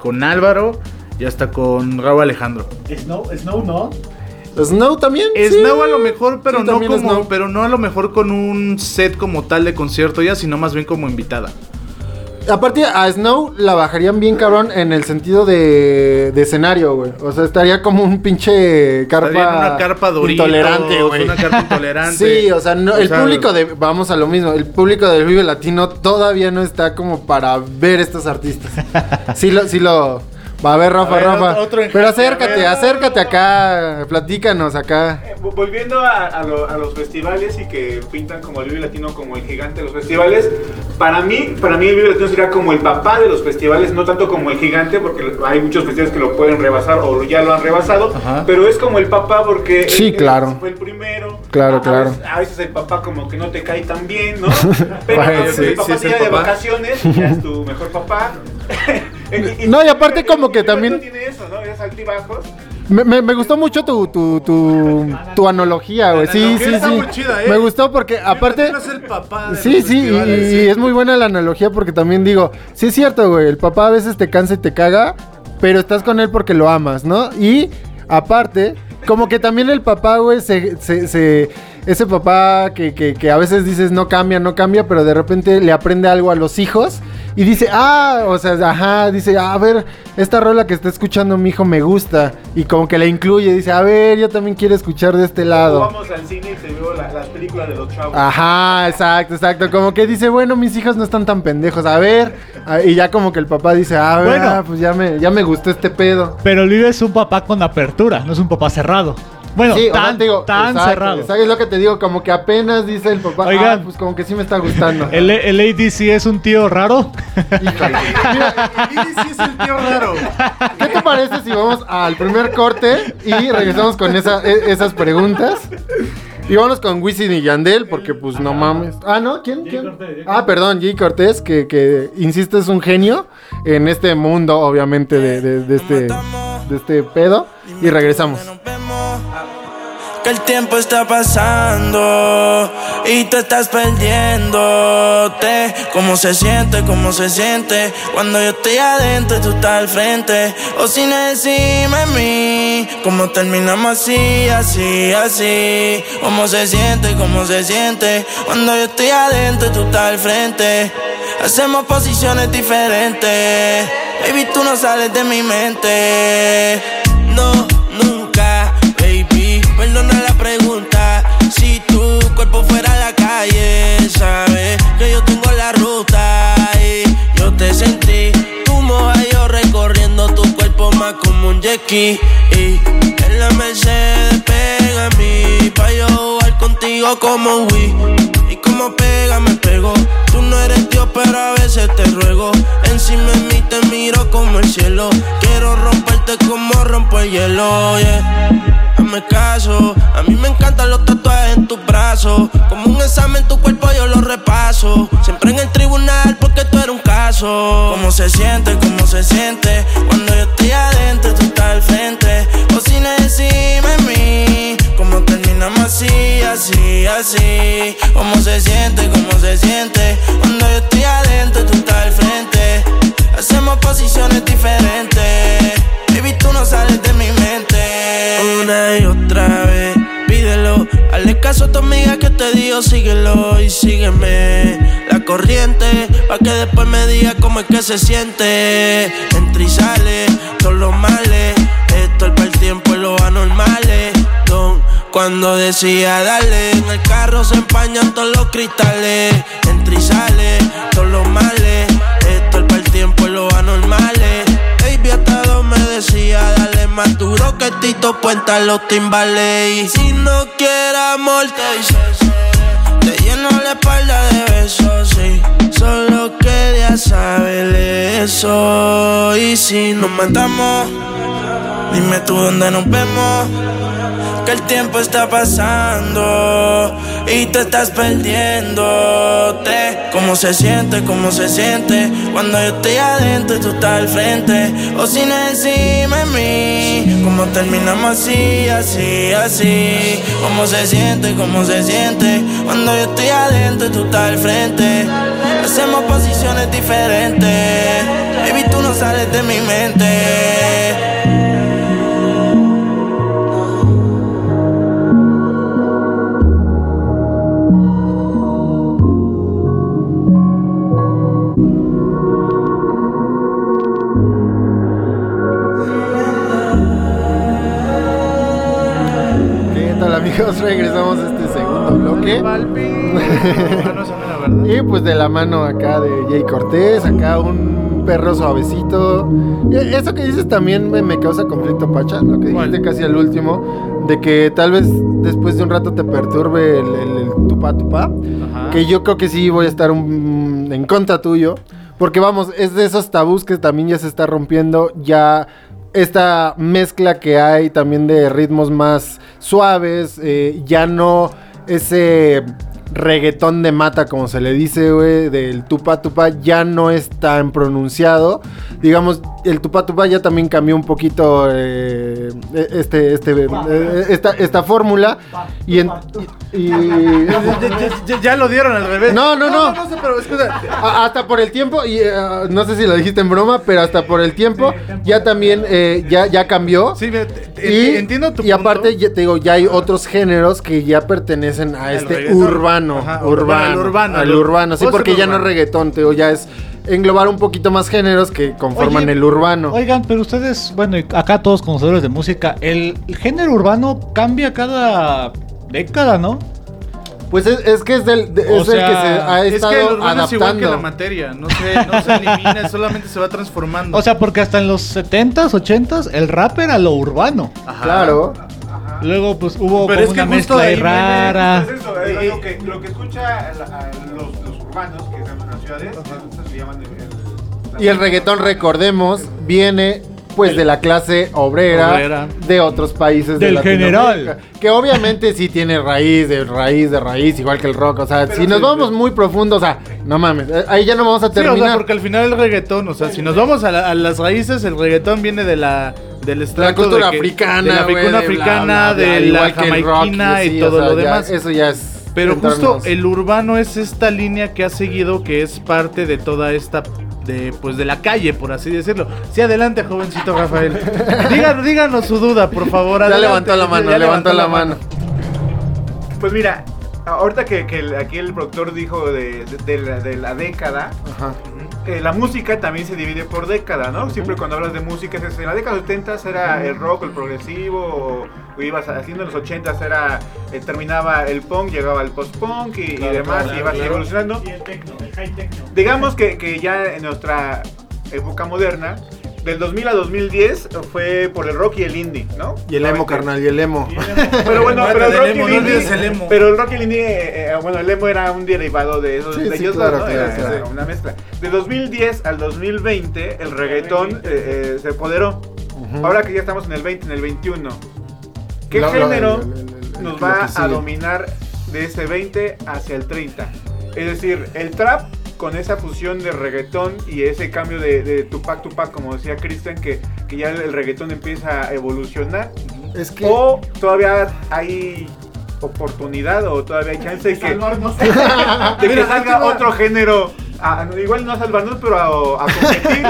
con Álvaro y hasta con Raúl Alejandro. Snow, Snow no. Snow también. sí. Snow a lo mejor, pero Sí, no como, Snow. pero no a lo mejor con un set como tal de concierto ya, sino más bien como invitada. aparte a Snow la bajarían bien cabrón en el sentido de, de escenario, güey. O sea, estaría como un pinche carpa, Estaría en una carpa Doritos, intolerante, güey. Una carpa (laughs) intolerante. Sí, o sea, no- O el sea, público de, vamos a lo mismo, el público del Vive Latino todavía no está como para ver estos artistas. Sí lo, sí lo, va a ver Rafa, A ver, Rafa. otro- Pero acércate, acércate acá, platícanos acá. Eh, vo- Volviendo a, a lo- a los festivales y que pintan como el Vive Latino como el gigante de los festivales, para mí, para mí el Vive Latino sería como el papá de los festivales, no tanto como el gigante, porque hay muchos festivales que lo pueden rebasar o ya lo han rebasado, Ajá. pero es como el papá porque Sí, él- claro. fue el primero. Claro, a, claro. veces, a veces el papá como que no te cae tan bien, ¿no? (laughs) Pero Bueno, sí, el papá sí te el de papá. vacaciones, ya es tu mejor papá. (laughs) (laughs) No, y aparte como que también- tiene eso, ¿no? Es altibajos. Me, me, me gustó mucho tu, tu, tu, tu analogía, güey. Sí, sí, está sí. muy chida, ¿eh? Me gustó porque aparte... El papá Sí, sí, y, y sí. es muy buena la analogía porque también digo, sí es cierto, güey, el papá a veces te cansa y te caga, pero estás con él porque lo amas, ¿no? Y aparte, como que también el papá, güey, se, se, se- ese papá que, que, que a veces dices no cambia, no cambia, pero de repente le aprende algo a los hijos y dice, ah, o sea, ajá, dice, a ver, esta rola que está escuchando mi hijo me gusta y como que la incluye, dice, a ver, yo también quiero escuchar de este lado. vamos al cine y te veo la- las películas de los chavos. Ajá, exacto, exacto. Como que dice, bueno, mis hijos no están tan pendejos. A ver. Ah, Y ya como que el papá dice, ah, Bueno. bueno, pues ya me, ya me gustó este pedo. Pero Vive es un papá con apertura, no es un papá cerrado. Bueno, Sí, o sea, tan, te digo, tan exacto, cerrado. exacto, es lo que te digo, como que apenas dice el papá, Oigan. ah, pues como que sí me está gustando. El, el ADC es un tío raro. Híjole. Mira, Lili sí es el tío raro. ¿Qué te parece si vamos al primer corte y regresamos con esa- e- esas preguntas? Y vamos con Wisin y Yandel, porque pues no mames. Ah, ¿no? ¿Quién? ¿Quién? Ah, perdón, Jay Cortés, que, que insisto es un genio en este mundo, obviamente, de, de- de este, de este pedo. Y regresamos. El tiempo está pasando y tú estás perdiéndote. ¿Cómo se siente? ¿Cómo se siente? Cuando yo estoy adentro y tú estás al frente. O sin encima de mí. ¿Cómo terminamos así, así, así? ¿Cómo se siente? ¿Cómo se siente? Cuando yo estoy adentro y tú estás al frente. Hacemos posiciones diferentes. Baby, tú no sales de mi mente. No, ski. Y en la Mercedes pega a mí. Pa' yo como Wii. Y como pega me pego. Tú no eres Dios, pero a veces te ruego. Encima de mí te miro como el cielo. Quiero romperte como rompo el hielo, yeah. Hazme caso, a mí me encantan los tatuajes en tus brazos. Como un examen, tu cuerpo yo lo repaso. Siempre en el tribunal porque tú eres un caso. ¿Cómo se siente? ¿Cómo se siente? Cuando yo estoy adentro, tú estás al frente. O sin encima de mí. ¿Cómo terminamos así, así, así? ¿Cómo se siente? ¿Cómo se siente? Cuando yo estoy adentro, tú estás al frente. Hacemos posiciones diferentes. Baby, tú no sales de mi mente. Una y otra vez, pídelo. Hazle caso a tu amiga que te digo, síguelo y sígueme. La corriente, pa' que después me diga cómo es que se siente. Entra y sale, todos los males. Esto es para el tiempo y los anormales. Cuando decía darle, en el carro se empañan todos los cristales. Entra y sale, todos los males. Esto es para el tiempo y los anormales. Baby, hasta dos me decía, dale más duro que Tito Puenta los timbales. Y si no quieres amor, te dices, te lleno la espalda de besos, sí. Solo quería saber eso. Y si nos matamos, dime tú dónde nos vemos. Que el tiempo está pasando y tú estás perdiéndote. ¿Cómo se siente? ¿Cómo se siente? Cuando yo estoy adentro y tú estás al frente. O sin encima de mí. ¿Cómo terminamos así, así, así? ¿Cómo se siente? ¿Cómo se siente? Cuando yo estoy adentro y tú estás al frente. Hacemos posiciones diferentes. Baby, tú no sales de mi mente. Amigos, regresamos a este segundo bloque. (laughs) Y pues de la mano acá de Jay Cortés, acá un perro suavecito. Eso que dices también me, me causa conflicto, Pacha, lo que dijiste casi al último, de que tal vez después de un rato te perturbe el, el, el tupa tupa. Ajá. Que yo creo que sí voy a estar un- en contra tuyo. Porque vamos, es de esos tabús que también ya se está rompiendo. Ya esta mezcla que hay también de ritmos más suaves. eh, ya no ese reggaetón de mata, como se le dice, güey, del tupa tupa, ya no es tan pronunciado. Digamos, el tupa tupa ya también cambió un poquito eh, este, este, eh, esta, esta fórmula. Y, en- y- y- (laughs) Ya, ya- ya- ya lo dieron al revés. No, no, no. No, sé, pero escucha. a- hasta por el tiempo, y eh, no sé si lo dijiste en broma, pero hasta por el tiempo, ya también eh, ya, ya cambió. Sí, mira, te- te- y, entiendo tu y aparte, ya, te digo, ya hay otros géneros que ya pertenecen a este reggaetón. urbano, Ajá, urbano, al urbano, al urbano, sí, porque ya no es urbano. reggaetón, digo, ya es englobar un poquito más géneros que conforman Oye, el urbano. Oigan, pero ustedes, bueno, y acá todos conocedores de música, el, género urbano cambia cada década, ¿no? Pues es, es que es, del, de- O es el que se ha Es que el estado urbano es igual que la materia. No se, no se elimina, solamente se va transformando. O sea, porque hasta en los 70s, 80s, el rap era lo urbano. Ajá. Claro. Luego, pues hubo Pero como es que una justo mezcla ahí viene- rara. Es eso, es lo, que, lo que escucha a los, los urbanos, que están en las ciudades, se llaman el- el- Y el reggaetón, recordemos, viene pues de la clase obrera, Obrera. de otros países de Del Latinoamérica. general. Que obviamente sí tiene raíz, de raíz, de raíz, igual que el rock. O sea, Pero si nos vamos muy profundo, o sea, no mames, eh, ahí ya no vamos a Sí, o sea, terminar. porque al final el reggaetón, o sea, si nos vamos a, la- a las raíces, el reggaetón viene de la del la cultura de que- africana, de la de bla, africana, bla, bla, de la rock, jamaiquina y sí, todo o sea, lo ya, demás. Eso ya es. Pero justo el urbano es esta línea que ha seguido, que es parte de toda esta, de, pues de la calle, por así decirlo. Sí, adelante, jovencito Rafael. (laughs) Díganos, díganos su duda, por favor. Ya levantó la mano, Ya levantó la mano. Pues mira, ahorita que, aquí el productor dijo de, de- de la, de la década, Ajá. Eh, la música también se divide por década, ¿no? Siempre cuando hablas de música, en la década de los 70 era el rock, el progresivo, o, o ibas haciendo en los 80 era, eh, terminaba el punk, llegaba el post-punk y, y demás, y ibas evolucionando. Y el techno, el high techno. Digamos que, que ya en nuestra época moderna, del 2000 a 2010 fue por el rock y el indie, ¿no? Y el emo, carnal, y el emo. (laughs) Pero bueno, pero el rock y el indie, olvides el emo. pero el rock y el indie, eh, eh, bueno, el emo era un derivado de esos, Sí, de sí, ellos claro, dos, ¿no? claro, Era- claro. era una mezcla. De 2010 al 2020, el reggaetón eh, eh, se apoderó. Ahora que ya estamos en el 20, en el 21, ¿qué género nos va a dominar de ese 20 hacia el 30? Es decir, el trap con esa fusión de reggaetón y ese cambio de, de Tupac Tupac, como decía Christian, que, que ya el, reggaetón empieza a evolucionar. Es que. O todavía hay oportunidad o todavía hay chance de que, (laughs) de que Mira, salga va. otro género. a- igual no a salvarnos, pero a, a competir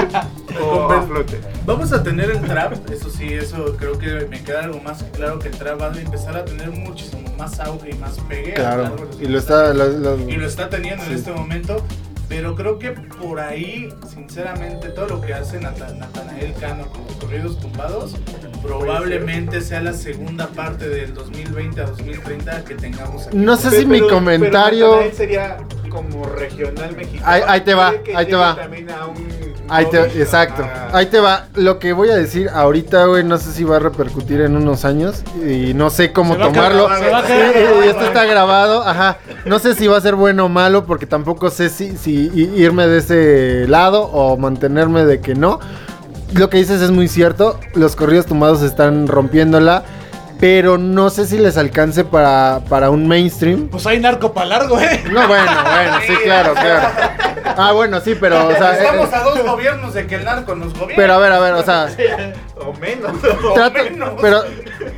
(laughs) o a flote. Vamos a tener el trap, eso sí, eso creo que me queda algo más claro que el trap va a empezar a tener muchísimo más auge y más pegue. a lo Claro. Y lo está. lo- lo- y lo está teniendo Sí. en este momento. Pero creo que por ahí, sinceramente, todo lo que hace Nata- Natanael Cano con los corridos tumbados, probablemente sea la segunda parte del 2020 a 2030 que tengamos aquí. No sé si Pero- mi pero comentario. Natanael sería como regional mexicano. Ahí- ahí te va, ahí te va. también a un Ahí te, exacto. a- Ahí te va. Lo que voy a decir ahorita, güey, no sé si va a repercutir en unos años y no sé cómo Se va a tomarlo. va a esto está grabado, ajá. No sé si va a ser bueno o malo porque tampoco sé si, si irme de ese lado o mantenerme de que no. Lo que dices es muy cierto. Los corridos tumbados están rompiéndola. Pero no sé si les alcance para, para un mainstream. Pues hay narco para largo, ¿eh? No, bueno, bueno, sí, claro, claro. (laughs) Ah, bueno, sí, pero, o sea, Estamos eh, a dos gobiernos de que el narco nos gobierne. pero a ver, a ver, o sea, (laughs) O menos. (laughs) trato, pero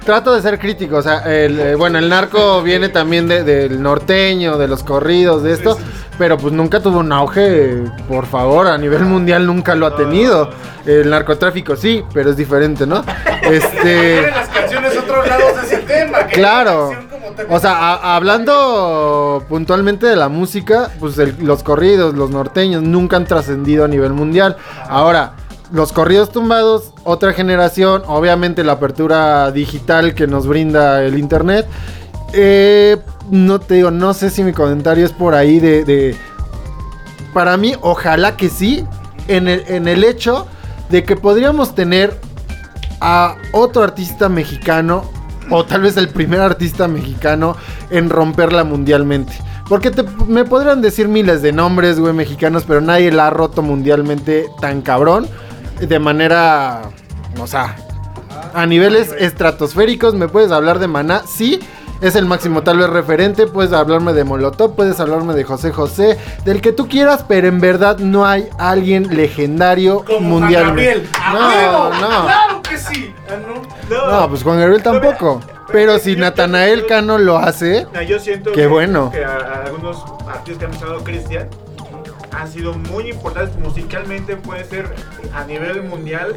trato de ser crítico, o sea, el, eh, bueno, el narco viene también de- del norteño, de los corridos, de esto, pero pues nunca tuvo un auge, por favor, a nivel mundial nunca lo ha tenido. El narcotráfico sí, pero es diferente, ¿no? (laughs) Este, las canciones otros lados de ese tema. claro. O sea, hablando puntualmente de la música, pues los corridos, los norteños, nunca han trascendido a nivel mundial. Ahora, los corridos tumbados, otra generación, obviamente la apertura digital que nos brinda el internet. Eh, no te digo, no sé si mi comentario es por ahí de... de- para mí, ojalá que sí, en el, en el hecho de que podríamos tener a otro artista mexicano, o tal vez el primer artista mexicano en romperla mundialmente. Porque te- me podrían decir miles de nombres, güey, mexicanos, pero nadie la ha roto mundialmente tan cabrón. De manera, o sea, a niveles estratosféricos. Me puedes hablar de Maná, sí. Es el máximo tal vez referente. Puedes hablarme de Molotov, puedes hablarme de José José, del que tú quieras, pero en verdad no hay alguien legendario Como mundialmente. Juan Gabriel. ¡A No, huevo! no. No. Pues Juan Gabriel tampoco. Pero si Natanael Cano lo hace, No, yo siento Qué que, bueno. que a- a algunos artistas que ha mencionado Cristian han sido muy importantes musicalmente, puede ser a nivel mundial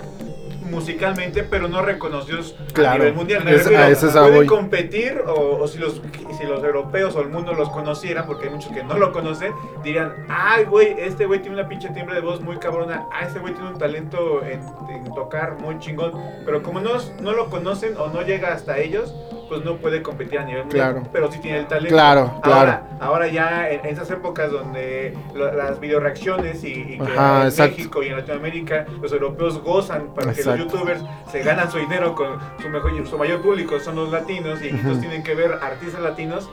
musicalmente, pero no reconocidos Claro, a nivel mundial. Me es- refiero, a eso es a pueden voy. competir o, o si, los, si los europeos o el mundo los conocieran, porque hay muchos que no lo conocen, dirían, ay güey, este güey tiene una pinche timbre de voz muy cabrona, ah, este güey tiene un talento en, en tocar muy chingón, pero como no, no lo conocen o no llega hasta ellos, pues no puede competir a nivel mundial, Claro. pero sí tiene el talento. Claro, claro. Ahora, ahora ya en, en esas épocas donde lo- las videoreacciones y, y que Ajá, en exacto. México y en Latinoamérica los europeos gozan para que. Los youtubers se ganan su dinero con su, mejor, su mayor público son los latinos y entonces tienen que ver artistas latinos.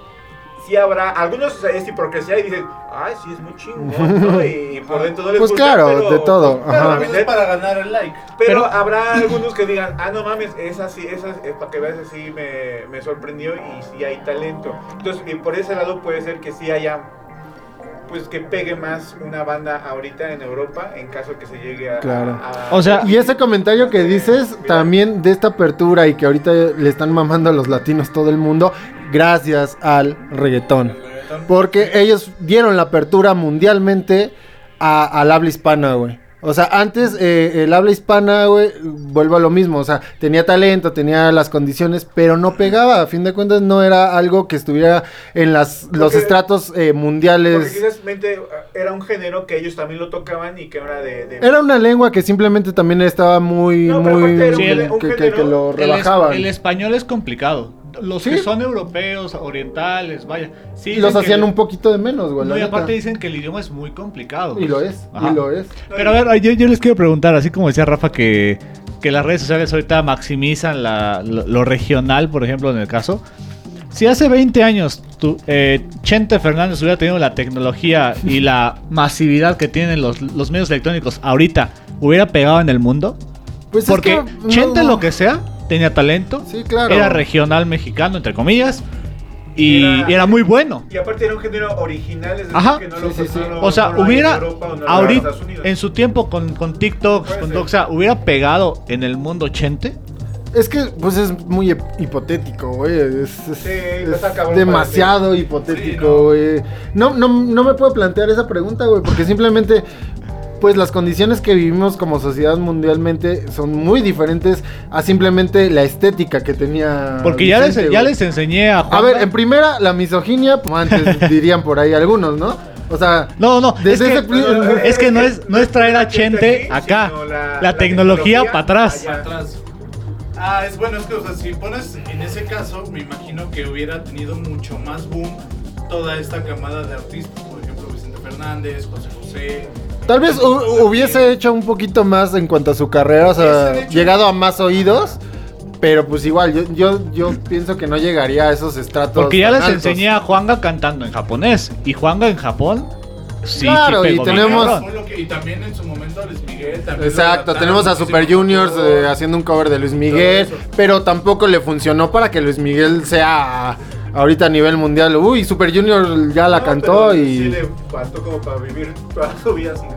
Sí habrá, algunos o sea, es hipocresía y dicen, ay, sí es muy chingón, ¿no? (laughs) Y por dentro no les Pues gusta, claro, pero- de todo, pues, ajá. Pues es para ganar el like. pero, Pero- habrá algunos que digan, ah, no mames, esa sí, esa es para que veas, sí me, me sorprendió y sí hay talento. Entonces, y por ese lado puede ser que sí haya, pues que pegue más una banda ahorita en Europa en caso que se llegue a... Claro. a- O sea, Y ese comentario que dices también de esta apertura y que ahorita le están mamando a los latinos todo el mundo, gracias al reggaetón. Porque ellos dieron la apertura mundialmente a- al habla hispana, güey. O sea, antes eh, el habla hispana, güey, vuelvo a lo mismo. O sea, tenía talento, tenía las condiciones, pero no pegaba. A fin de cuentas, no era algo que estuviera en las, los Porque- estratos eh, Porque mundiales. quizás mente, era un género que ellos también lo tocaban y que era de... de- Era una lengua que simplemente también estaba muy, No, pero muy... era un Sí, género- un que, que- género- que lo El, es- rebajaban. el español es complicado. Los Sí. que son europeos, orientales, vaya. Sí los que- hacían un poquito de menos, güey. No, y neta. aparte dicen que el idioma es muy complicado. Y lo es, Ajá. y lo es. Pero a ver, yo, yo les quiero preguntar, así como decía Rafa, que, que las redes sociales ahorita maximizan la- lo, lo regional, por ejemplo, en el caso. Si hace 20 años tu, eh, Chente Fernández hubiera tenido la tecnología y la (laughs) masividad que tienen los, los medios electrónicos ahorita, ¿hubiera pegado en el mundo? Pues es Porque que, no- Chente lo que sea, tenía talento, Sí, claro. era regional mexicano, entre comillas, y Era- muy bueno. Y aparte era un género original, es decir, Ajá. que no Sí, lo, sí, sí. no lo- O sea, no hubiera en Europa no ahorita Estados Unidos. en su tiempo con, con TikTok, con, o sea, hubiera pegado en el mundo Chente. Es que, pues es muy hip- hipotético, güey. Es, es- Sí, es está cabrón demasiado Sí, hipotético, no. güey. No, no, no me puedo plantear esa pregunta, güey, porque simplemente, pues las condiciones que vivimos como sociedad mundialmente son muy diferentes a simplemente la estética que tenía. Porque ya les, ya les enseñé a A Juan. ver, en primera, la misoginia, como antes (laughs) dirían por ahí algunos, ¿no? O sea, No, no, es Desde que, ese (laughs) es que no es, no es traer a Chente acá. la- La, la tecnología, tecnología para atrás. atrás. Ah, es bueno, es que, o sea, si pones en ese caso, me imagino que hubiera tenido mucho más boom toda esta camada de artistas, por ejemplo, Vicente Fernández, José José. Tal vez hu- hubiese hecho un poquito más en cuanto a su carrera, o sea, llegado a más oídos, pero pues igual, yo, yo, yo pienso que no llegaría a esos estratos. Porque ya tan les altos. enseñé a Juanga cantando en japonés. Y Juanga en Japón. Sí, Claro, sí y pegó tenemos- y también en su momento Luis Miguel. También Exacto, tenemos a Super Juniors eh, haciendo un cover de Luis Miguel, pero tampoco le funcionó para que Luis Miguel sea ahorita a nivel mundial. Uy, Super Junior ya la No, cantó pero y... Sí le faltó como para vivir toda su vida sin...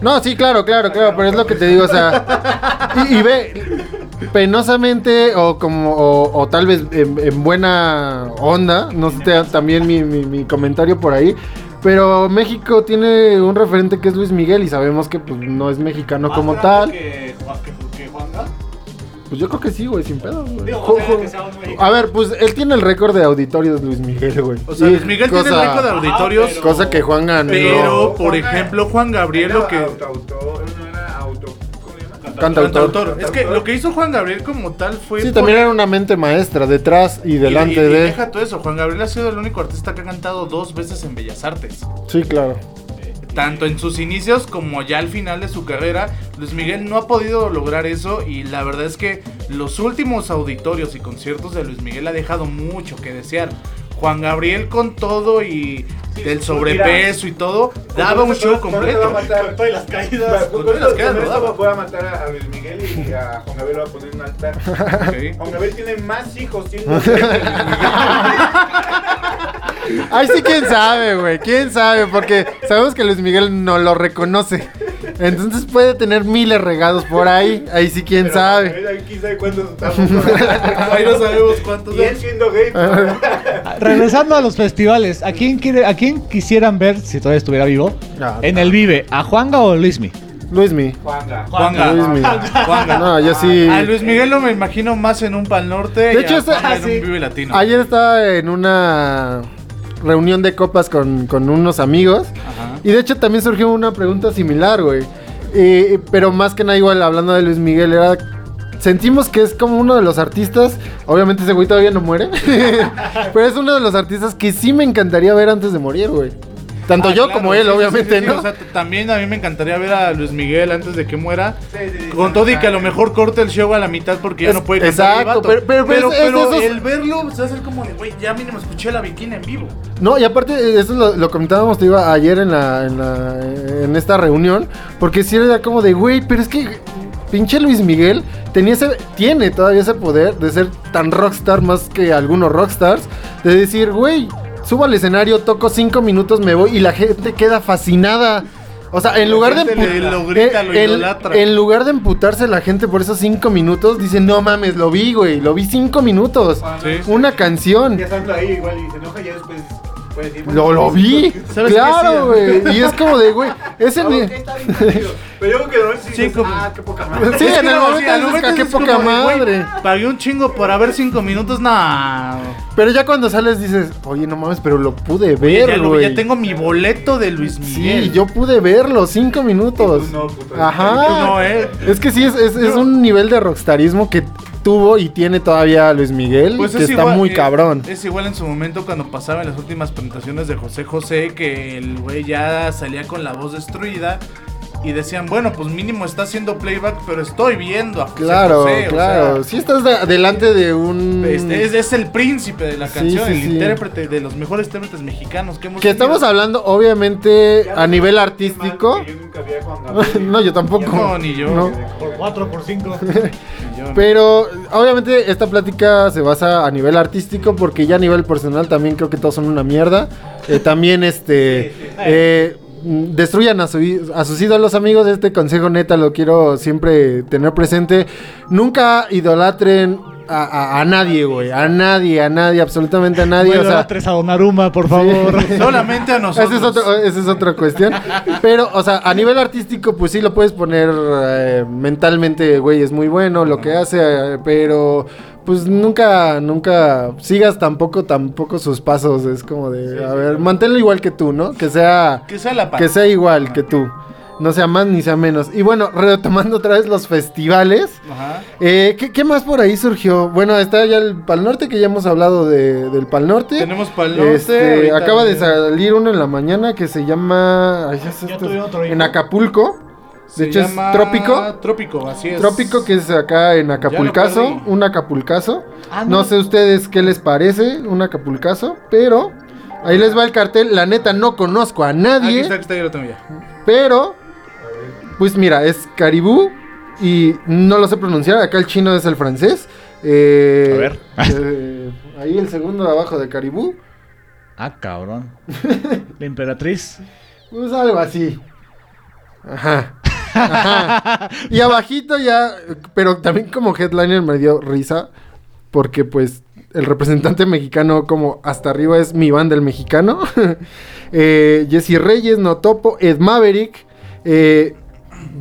No, sí, claro, claro, claro, pero es lo que te digo, o sea, (laughs) y, y ve, penosamente o como, o, o tal vez en, en buena onda, no sé, te- también mi, mi- mi comentario por ahí, pero México tiene un referente que es Luis Miguel y sabemos que pues no es mexicano Más como tal. que. Pues yo creo que sí, güey, sin pedo, güey. Digo, Jo- o sea, jo- que sea un mexicano. A ver, pues él tiene el récord de auditorios, Luis Miguel, güey. O sea, Luis Miguel tiene el récord de auditorios. pero- Cosa que Juan ganó. Pero, por ejemplo, Juan Gabriel Era lo que. Auto. Cantautor. Cantautor. Es que lo que hizo Juan Gabriel como tal fue. Sí, también era una mente maestra detrás y delante y, y de. deja todo eso. Juan Gabriel ha sido el único artista que ha cantado dos veces en Bellas Artes. Sí, claro. Tanto en sus inicios como ya al final de su carrera, Luis Miguel no ha podido lograr eso y la verdad es que los últimos auditorios y conciertos de Luis Miguel ha dejado mucho que desear. Juan Gabriel con todo y del sobrepeso y todo, daba un show completo. Con todas las caídas. Con todas las caídas, voy a matar a Luis Miguel y a Juan Gabriel lo voy a poner en un altar. Ok. Juan Gabriel tiene más hijos (laughs) Miguel. (laughs) Ay, sí, quién sabe, güey. Quién sabe, porque sabemos que Luis Miguel no lo reconoce. Entonces puede tener miles regados por ahí. Ahí sí, quién Pero sabe. Quién sabe cuántos estamos. Ahí no sabemos cuántos Y siendo gay. (laughs) Regresando a los festivales, ¿a quién, quiere, ¿a quién quisieran ver si todavía estuviera vivo? Ah, En el Vive, ¿a Juanga o Luismi? Luismi. Juanga. Juanga. Luismi. Juanga. No, yo sí. A Luis Miguel lo me imagino más en un Pal Norte. De y hecho, a Juanga en ah, sí. un Vive Latino. Ayer estaba en una reunión de copas con, con unos amigos. Ajá. Y de hecho también surgió una pregunta similar, güey. Eh, pero más que nada igual hablando de Luis Miguel, era... Sentimos que es como uno de los artistas, obviamente ese güey todavía no muere, (laughs) pero es uno de los artistas que sí me encantaría ver antes de morir, güey. Tanto Ah, yo claro, como él, sí, obviamente, sí, sí, ¿no? O sea, también a mí me encantaría ver a Luis Miguel antes de que muera. Sí, sí, sí, Con todo y que a lo mejor corte el show a la mitad porque ya Es- no puede cantar el exacto, vato. pero- pero- pero es- es de esos- el verlo se va a hacer como de, güey, ya mínimo escuché la bikini en vivo. No, y aparte, eh, eso lo, lo comentábamos, te digo, ayer en la, en la- en esta reunión, porque sí era como de, güey, pero es que pinche Luis Miguel tenía ese, tiene todavía ese poder de ser tan rockstar más que algunos rockstars, de decir, güey, subo al escenario, toco cinco minutos, me voy y la gente queda fascinada. O sea, en lugar de lo grita, lo eh, en- idolatra. en lugar de emputarse la gente por esos cinco minutos, dice, no mames, lo vi, güey, lo vi cinco minutos. Sí. Una canción. Ya ahí igual y se enoja ya después decir. Lo, lo vi. ¿Sabes Claro, güey. Y es como de, güey. Ese No, ni-. Pero yo creo que de repente sí Sí, como- ah, qué poca madre. Sí, Es en el no, momento sí, momento "Ah, qué es como poca güey, madre". Pagué un chingo por haber cinco minutos, nah. Pero ya cuando sales dices, oye, no mames, pero lo pude ya, ver, lo- ya güey. tengo mi boleto de Luis Miguel. Sí, yo pude verlo, cinco minutos. Y tú no, puto. Ajá. Tú no, eh. Es que sí, es, es, es un nivel de rockstarismo que tuvo y tiene todavía Luis Miguel, Pues que es está igual, muy eh, cabrón. Es igual en su momento cuando pasaban las últimas presentaciones de José José, que el güey ya salía con la voz destruida. Y decían, bueno, pues mínimo está haciendo playback, pero estoy viendo a José Claro, José. o claro. sea, Si estás de- delante de un... este, es, es el príncipe de la canción, sí, el sí. intérprete de los mejores intérpretes mexicanos que hemos Que estamos hablando, obviamente, Ya a no nivel artístico. Yo nunca vi a Juan Gabriel. (laughs) no, yo tampoco. No, ni yo. No. Por 4, por 5. Y (laughs) yo no. Pero obviamente esta plática se basa a nivel artístico porque ya a nivel personal también creo que todos son una mierda. Eh, también este eh, destruyan a, su a sus ídolos amigos. Este consejo neta lo quiero siempre tener presente. Nunca idolatren a, a- a nadie, güey. A nadie, a nadie, absolutamente a nadie. o sea, tres a Donnarumma, por favor. (laughs) Solamente a nosotros. esa es, otro- esa es otra cuestión. Pero, o sea, a nivel artístico, pues sí lo puedes poner eh, mentalmente, güey, es muy bueno lo que hace, eh, pero pues nunca, nunca sigas tampoco, tampoco sus pasos. Es como de, a ver, manténlo igual que tú, ¿no? Que sea, Que sea la paz. que sea igual que tú. No sea más ni sea menos. Y bueno, retomando otra vez los festivales. Ajá. eh, ¿qué, qué más por ahí surgió? Bueno, está ya el Pal Norte, que ya hemos hablado de- del Pal Norte. Tenemos Pal Norte, Este, acaba de salir uno en la mañana que se llama. ay, ya tuve otro, en. Acapulco. De hecho, llama es Trópico. Trópico, así es. Trópico, que es acá en Acapulcazo. Un Acapulcazo. Ah, no. no. sé ustedes qué les parece, un Acapulcazo. Pero ahí les va el cartel. La neta, no conozco a Aquí nadie. está, aquí está, lo tengo ya. Pero, pues mira, es Caribú. Y no lo sé pronunciar. Acá el chino es el francés. Eh, A ver. eh, ahí el segundo de abajo de Caribú. Ah, cabrón. La emperatriz. (laughs) Pues algo así. Ajá. (laughs) Y abajito ya, pero también como headliner me dio risa, porque pues el representante mexicano como hasta arriba es mi banda el mexicano. (laughs) eh, Jesse Reyes, no topo, Ed Maverick, eh,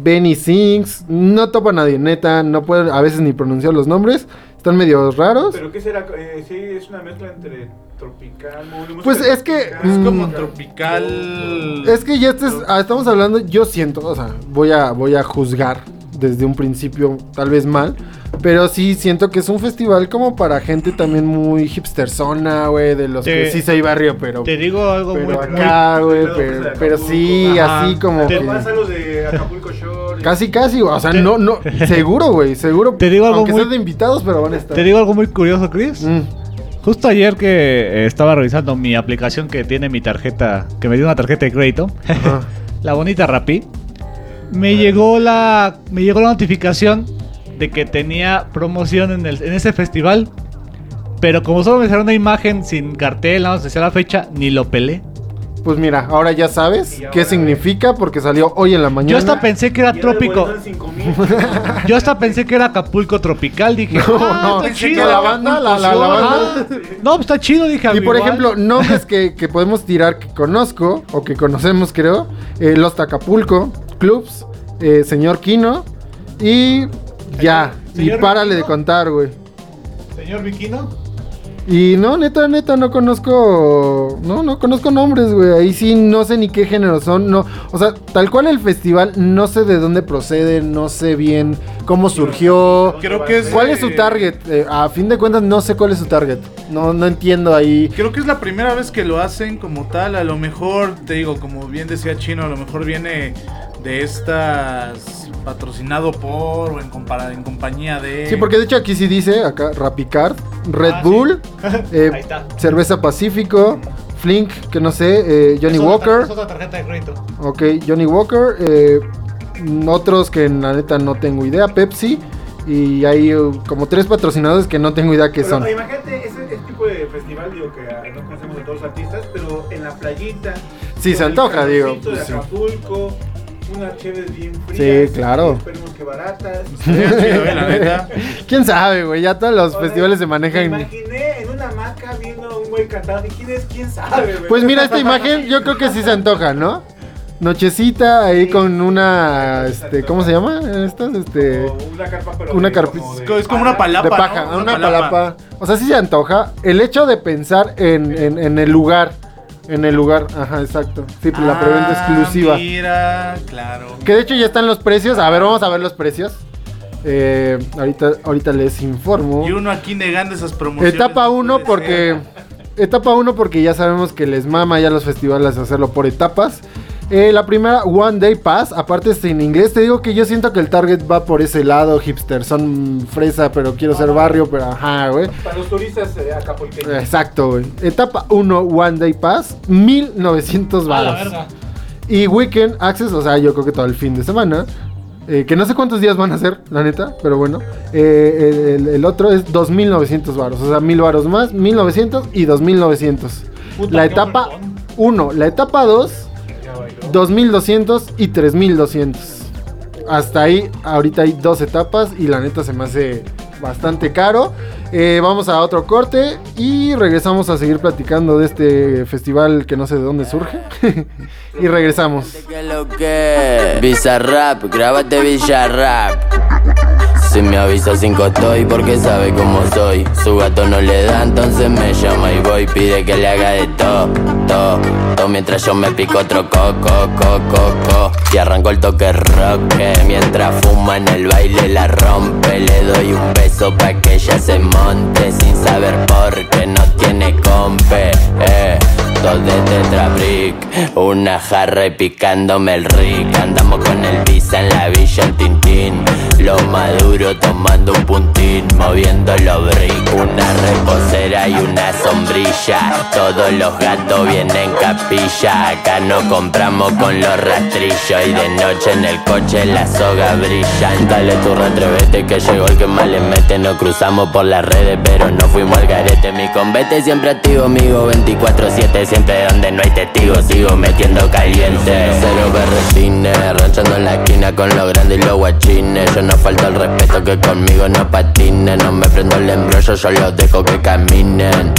Benny Sings, no topo a nadie, neta, no puedo a veces ni pronunciar los nombres, están medio raros. Pero qué será, Eh, es una mezcla entre tropical. Pues es que. Es Mm. como tropical. Es que ya este es- estamos hablando, yo siento, o sea, voy a, voy a juzgar desde un principio tal vez mal. Pero sí siento que es un festival como para gente también muy hipster zona, güey, de los Te- que sí soy barrio, pero... Te digo algo muy, Pero muy- acá, güey, pero, sí. Ajá. así como Te que... Pasa los de Acapulco Shore. Casi, casi, güey, o sea, Te- no, no, seguro, güey, seguro. (laughs) Te digo algo Aunque muy- sean de invitados, pero van a estar. Te digo algo muy curioso, Chris. Mm, Justo ayer que eh, estaba revisando mi aplicación que tiene mi tarjeta, que me dio una tarjeta de crédito, ajá. (laughs) la bonita Rappi, me llegó la me llegó la notificación de que tenía promoción en, el, en ese festival. Pero como solo me salió una imagen sin cartel, nada más decía la fecha, ni lo pelé. Pues mira, ahora ya sabes ahora, qué significa porque salió hoy en la mañana. Yo hasta pensé que era trópico. devuelven 5,000. (laughs) Yo hasta pensé que era Acapulco tropical. Dije, No, ah, no, está chido. que la banda, la- la- la Ajá. No, pues está chido, dije. Y por igual. ejemplo, nombres (laughs) que, que podemos tirar que conozco o que conocemos, creo: eh, Los Tacapulco, Clubs, eh, Señor Kino y ya. Y párale de contar, güey. Señor Viquino. Y no, neta, neta, no conozco. No, no conozco nombres, güey. Ahí sí no sé ni qué género son. No, o sea, tal cual el festival, no sé de dónde procede, no sé bien cómo surgió. Creo que es. ¿Cuál es su target? Eh, a fin de cuentas, no sé cuál es su target. No, no entiendo ahí. Creo que es la primera vez que lo hacen como tal. A lo mejor, te digo, como bien decía Chino, a lo mejor viene de estas patrocinado por o en compañía de. Sí, porque de hecho aquí sí dice, acá, Rapicard, Red Ah, Bull, (laughs) eh, Ahí está. Cerveza Pacífico, Flink, que no sé, eh, Johnny Es otra tar- Walker. es otra tarjeta de crédito. Ok, Johnny Walker. eh, otros que en la neta no tengo idea. Pepsi. Y hay como tres patrocinadores que no tengo idea qué Pero, son. Imagínate ese, ese tipo de festival, digo que no conocemos a todos los artistas, pero en la playita. Sí, se antoja, digo, pues, de sí. Unas cheves bien frías. Sí, claro. Esperemos que baratas. (laughs) Eh, la neta. (laughs) ¿Quién sabe, güey? Ya todos los O sea, festivales se Me manejan. imaginé en una hamaca viendo un güey cantando. ¿Y quién es? ¿Quién sabe, güey? Pues mira, esta imagen yo creo que sí se antoja, ¿no? Nochecita ahí con una, este, ¿cómo se llama? Estas, este, Como una carpa, pero una de- carpi- como de Es como una palapa. de paja, ¿no? una palapa. O sea, sí se antoja. El hecho de pensar en, en, en el lugar, en el lugar, ajá, exacto. Sí, pues la preventa Ah, exclusiva. Mira, claro. Que de hecho ya están los precios. A ver, vamos a ver los precios. Eh, ahorita, ahorita les informo. Y uno aquí negando esas promociones. Etapa no 1 puede porque... Etapa 1 porque ya sabemos que les mama ya los festivales hacerlo por etapas. Eh, la primera, One Day Pass, aparte está en inglés. Te digo que yo siento que el target va por ese lado, hipster. Son fresa, pero quiero ser barrio, pero ajá, güey. Para los turistas eh, acapulqueños. Exacto, güey. Etapa 1, One Day Pass, 1900 A la baros. verga. Y Weekend Access, o sea, yo creo que todo el fin de semana. eh, que no sé cuántos días van a ser, la neta, pero bueno. eh, el, el otro es 2900 varos, o sea, 1000 varos más, 1900 y 2900. Puta, la etapa ofertón. 1, la etapa 2, Ya bailó. 2200 y 3200. Hasta ahí, ahorita hay dos etapas y la neta se me hace bastante caro. Eh, vamos a otro corte y regresamos a seguir platicando de este festival que no sé de dónde surge. (laughs) y regresamos. Bizarrap, grábate Bizarrap. Si me avisa cinco estoy porque sabe cómo soy. Su gato no le da, entonces me llama y voy. Pide que le haga de todo, todo, todo. Mientras yo me pico otro coco, coco, coco. Y arranco el toque rock. Mientras fuma en el baile la rompe. Le doy un beso pa' que ella se monte. Sin saber por qué no tiene compe. Eh. De tetrabric, una jarra y picándome el rick. Andamos con el visa en la villa Lo maduro tomando un puntín, moviendo los brick. Una reposera y una sombrilla. Todos los gatos vienen capilla. Acá no compramos con los rastrillos. Y de noche en el coche la soga brilla. Dale tu retrevete que llegó el que más le mete. No cruzamos por las redes, pero no fuimos al garete. Mi convete siempre activo, amigo 24-7. Siempre donde no hay testigos, sigo metiendo caliente. Cero berretines, ranchando en la esquina con los grandes y los guachines. No falto el respeto que conmigo no patinen. No me prendo el embrollo, yo los dejo que caminen.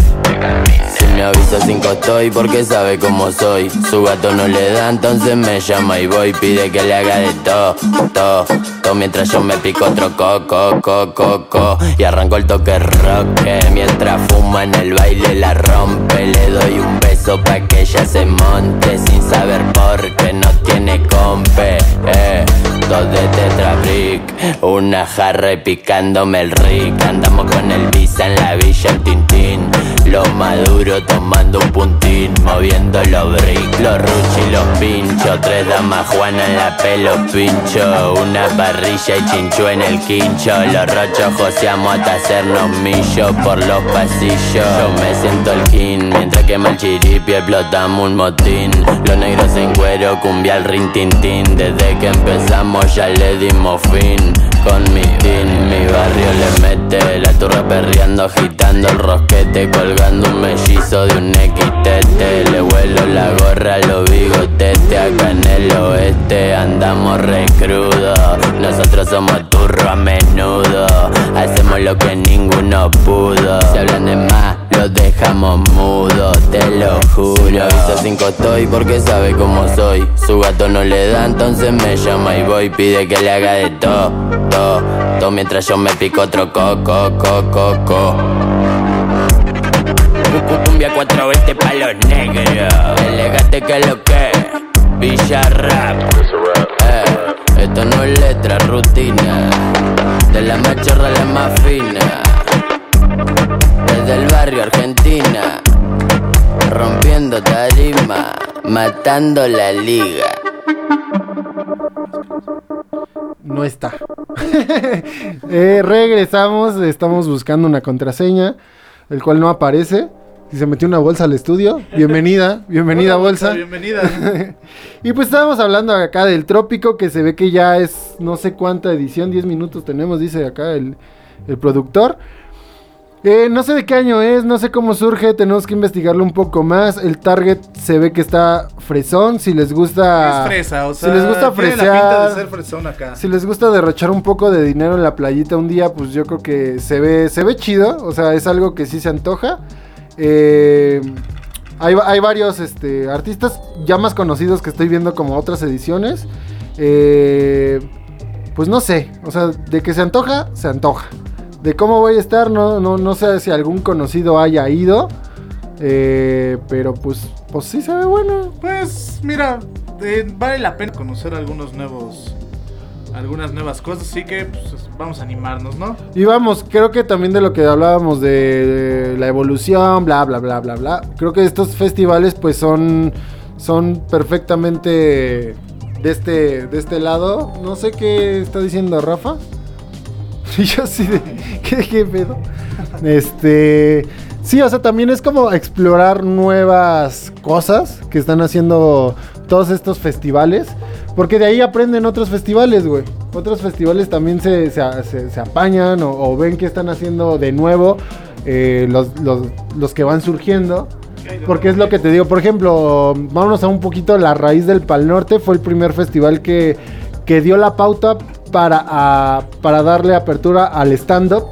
Si me avisa cinco estoy porque sabe cómo soy. Su gato no le da, entonces me llama y voy. Pide que le haga de todo, todo, todo. Mientras yo me pico otro coco, coco, coco. Y arranco el toque rock. Mientras fuma en el baile la rompe. Le doy un beso pa' que ella se monte. Sin saber por qué no tiene compe. Eh. Dos de Tetrabrick Una jarra y picándome el rick. Andamos con el visa en la villa el tintín. Los maduros tomando un puntín Moviendo los bricks, los ruchis, los pinchos Tres damas Juana en la pelo pincho. Una parrilla y chinchu en el quincho. Los rochos joseamos hasta hacernos millo por los pasillos. Yo me siento el king Mientras quema el chiripi explotamos un motín. Los negros en cuero, cumbia al rin tin. Desde que empezamos ya le dimos fin Con mi team, mi barrio le mete La turra perreando, agitando el rosquete Colgando un mellizo de un XTT Le vuelo la gorra a los bigotetes Acá en el oeste andamos re crudo. Nosotros somos turro a menudo Hacemos lo que ninguno pudo. Se hablan de más los dejamos mudos, te lo juro. Avisa cinco estoy porque sabe cómo soy. Su gato no le da, entonces me llama y voy. Pide que le haga de todo, todo, todo Mientras yo me pico otro coco, coco, coco Cumbia 420 pa' los negros. Elegante que lo que Villa Rap. Eh, Esto no es letra, rutina. De la más chorra la más fina Desde el barrio Argentina Rompiendo tarima Matando la liga No está. (laughs) Eh, regresamos, estamos buscando una contraseña, el cual no aparece. Y se metió una bolsa al estudio. Bienvenida, (laughs) bienvenida Hola, bolsa. Bienvenida. (laughs) Y pues estábamos hablando acá del trópico, que se ve que ya es no sé cuánta edición, 10 minutos tenemos, dice acá el, el productor. Eh, no sé de qué año es, no sé cómo surge, tenemos que investigarlo un poco más. El target se ve que está fresón, si les gusta... es fresa, o si sea. les gusta tiene la pinta de ser fresón acá. si les gusta derrochar un poco de dinero en la playita un día, pues yo creo que se ve, se ve chido. O sea, es algo que sí se antoja. Eh, hay, hay varios este, artistas ya más conocidos que estoy viendo como otras ediciones. Eh, pues no sé, o sea, de que se antoja, se antoja. De cómo voy a estar, no, no, no sé si algún conocido haya ido. Eh, pero pues, pues sí se ve bueno. Pues mira, eh, vale la pena conocer algunos nuevos. Algunas nuevas cosas, así que pues, vamos a animarnos, ¿no? Y vamos, creo que también de lo que hablábamos de la evolución, bla, bla, bla, bla, bla. Creo que estos festivales pues son, son perfectamente de este, de este lado. No sé qué está diciendo Rafa. (laughs) Y yo así de, ¿qué, qué pedo? Este, sí, o sea, también es como explorar nuevas cosas que están haciendo todos estos festivales. Porque de ahí aprenden otros festivales, güey. Otros festivales también se, se- se- se apañan o, ven que están haciendo de nuevo eh, los, los- los que van surgiendo. Porque es lo que te digo, por ejemplo, vámonos a un poquito la raíz del Pal Norte. Fue el primer festival que, que dio la pauta para, a- para darle apertura al stand-up.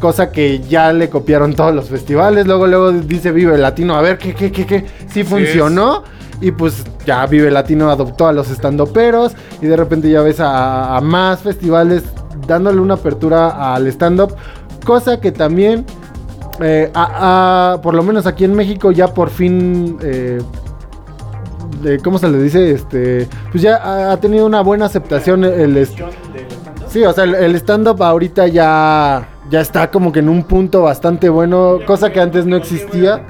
Cosa que ya le copiaron todos los festivales. Luego, luego dice Vive Latino. A ver, ¿qué, qué, qué, qué? Sí funcionó. Y pues ya Vive Latino adoptó a los estandoperos. Y de repente ya ves a, a más festivales dándole una apertura al stand-up. Cosa que también, eh, a- por lo menos aquí en México, ya por fin... eh, ¿Cómo se le dice? Este, pues ya ha, tenido una buena aceptación el, est- Sí, o sea, el, el stand-up ahorita ya, ya está como que en un punto bastante bueno, cosa que antes no existía.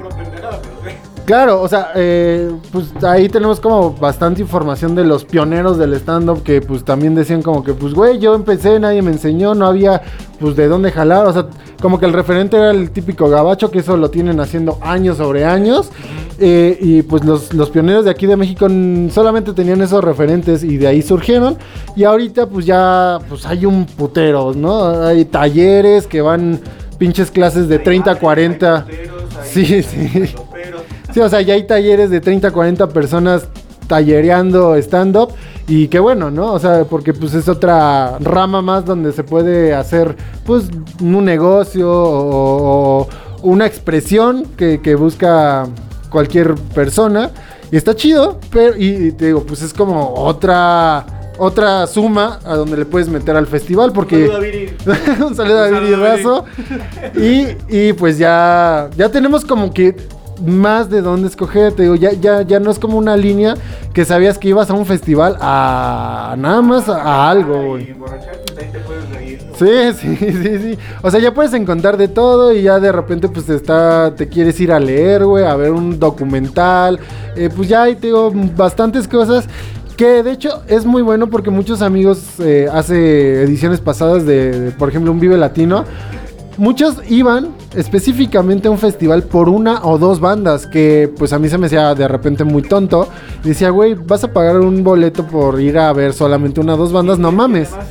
Claro, o sea, eh, pues ahí tenemos como bastante información de los pioneros del stand-up que pues también decían como que pues güey, yo empecé, nadie me enseñó, no había pues de dónde jalar, o sea, como que el referente era el típico gabacho, que eso lo tienen haciendo años sobre años, eh, y pues los, los pioneros de aquí de México solamente tenían esos referentes y de ahí surgieron, y ahorita pues ya pues hay un putero, ¿no? Hay talleres que van pinches clases de 30, 40. Sí, sí. Sí, o sea, ya hay talleres de 30, 40 personas tallereando stand-up. Y qué bueno, ¿no? O sea, porque pues es otra rama más donde se puede hacer pues un negocio o, o una expresión que, que busca cualquier persona. Y está chido, pero y, y te digo, pues es como otra otra suma a donde le puedes meter al festival porque un saludo a (laughs) Un Viri saludo a Viri. Razo. Y, y pues ya, ya tenemos como que más de dónde escoger. Te digo, ya, ya, ya no es como una línea que sabías que ibas a un festival a nada más a, algo, Y güey. emborracharte, ahí te puedes reír. Sí, (laughs) sí, sí, sí. O sea, ya puedes encontrar de todo y ya de repente pues está, te quieres ir a leer, güey, a ver un documental. Eh, pues ya hay, te digo, bastantes cosas. Que de hecho es muy bueno porque muchos amigos eh, hace ediciones pasadas de, de, por ejemplo, un Vive Latino. Muchos iban específicamente a un festival por una o dos bandas que pues a mí se me hacía de repente muy tonto. Decía, güey, vas a pagar un boleto por ir a ver solamente una o dos bandas, no mames. Además,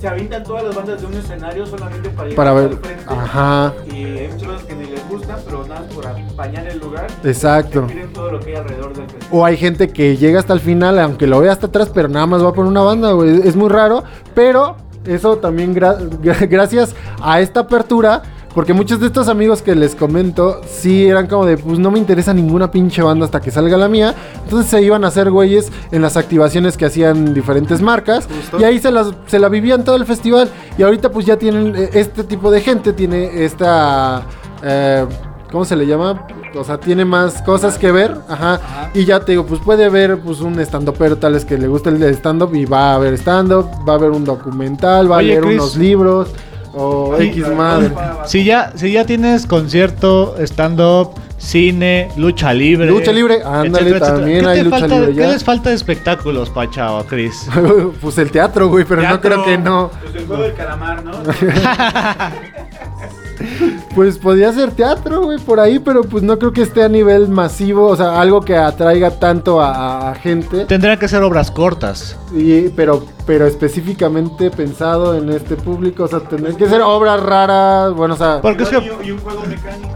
se avientan todas las bandas de un escenario solamente para Para ver. al frente. Ajá. Y hay muchas bandas que ni les gustan, pero nada más por apañar el lugar. Exacto. Miren todo lo que hay alrededor del festival. O hay gente que llega hasta el final, aunque lo vea hasta atrás, pero nada más va por una banda, güey. Es muy raro, pero eso también gra- gra- (laughs) gracias a esta apertura, porque muchos de estos amigos que les comento, sí eran como de, pues no me interesa ninguna pinche banda hasta que salga la mía. Entonces se iban a hacer güeyes en las activaciones que hacían diferentes marcas. Justo. Y ahí se, las, se la vivían todo el festival. Y ahorita pues ya tienen, eh, este tipo de gente tiene esta... eh, ¿Cómo se le llama? O sea, tiene más cosas que ver. Ajá. Y ya te digo, pues puede ver pues un stand pero tal es que le gusta el stand-up y va a ver stand-up, va a ver un documental, va Oye, a leer Chris. unos libros o Sí. X madre. Si ya, si ya tienes concierto, stand-up, cine, lucha libre. Lucha libre, ándale, también ¿Qué hay te lucha falta- libre ¿Qué ya. les falta de espectáculos, Pacha o Chris? (laughs) pues el teatro, güey, pero no creo que no. Pues el juego del calamar, ¿no? (laughs) (laughs) Pues podría ser teatro, güey, por ahí, pero pues no creo que esté a nivel masivo, o sea, algo que atraiga tanto a, a gente. Tendrían que ser obras cortas. Y, pero, pero específicamente pensado en este público, o sea, tendrían que ser obras raras, bueno, o sea, Porque es que y, un- juego mecánico.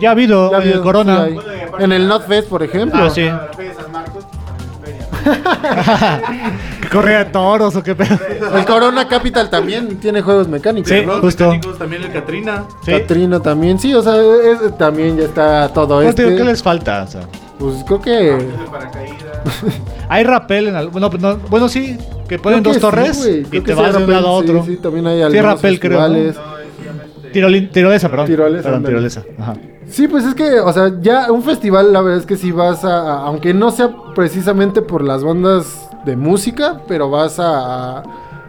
ya ha habido Ya en el habido, Corona. sí en el la- NotFest, por ejemplo. Ah, sí. (laughs) ¿Que corría de toros o qué pedo? El Corona Capital también tiene juegos mecánicos. Sí. ¿no? Los justo. mecánicos, también el Katrina. Sí. Catrina también, sí, o sea, es- también ya está todo Pues, este. ¿Qué les falta? O sea, Pues creo que. (laughs) Hay rappel en al- bueno, no- bueno, sí, que ponen creo dos que torres sí, y te vas de un lado a otro. Sí, sí, también hay Sí, rappel, creo, ¿no? tirolesa, perdón. Tirolesa, Perdón, tirolesa. Ajá. Sí, pues es que, o sea, ya un festival, la verdad es que sí vas a, a- aunque no sea precisamente por las bandas de música, pero vas a, a,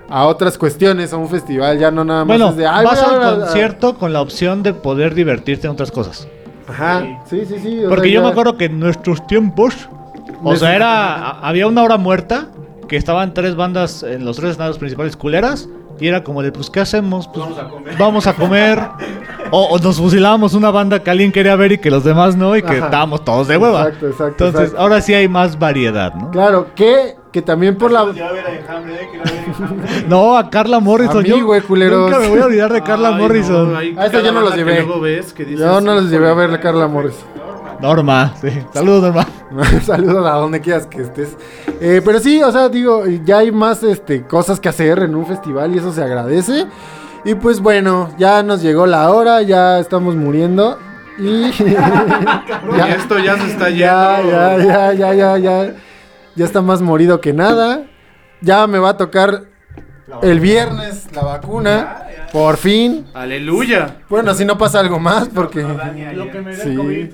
a otras cuestiones a un festival, ya no nada más Bueno, es de, "Ay, vas al a- a-". concierto con la opción de poder divertirte en otras cosas. Ajá, sí, sí, sí. Porque sea, yo ya- me acuerdo que en nuestros tiempos, o sea, era había una hora muerta que estaban tres bandas en los tres escenarios principales culeras y era como de, pues, ¿qué hacemos? Pues, Vamos a comer. vamos a comer. (laughs) (laughs) o, o nos fusilábamos una banda que alguien quería ver y que los demás no y que Ajá. estábamos todos de hueva. Exacto, exacto, Entonces, exacto. ahora sí hay más variedad, ¿no? Claro, que, que también por la... A eh, a. (laughs) No, a Carla Morrison. A mí, yo güey, culeros. Nunca me voy a olvidar de Carla Ay, Morrison. no, hay Ah, esa yo no los llevé. luego ves que dices, Yo no los llevé a ver la Carla Morris. Norma, sí. Saludos, Norma. (laughs) Saludos a donde quieras que estés. Eh, pero sí, o sea, digo, ya hay más este, cosas que hacer en un festival y eso se agradece. Y pues bueno, ya nos llegó la hora, ya estamos muriendo. Y (laughs) Y esto ya se está yendo. ya, ya, ya, ya, ya, ya. Ya está más morido que nada. Ya me va a tocar el viernes la vacuna. Por fin. Aleluya. Bueno, si no pasa algo más, porque. Lo que me Sí.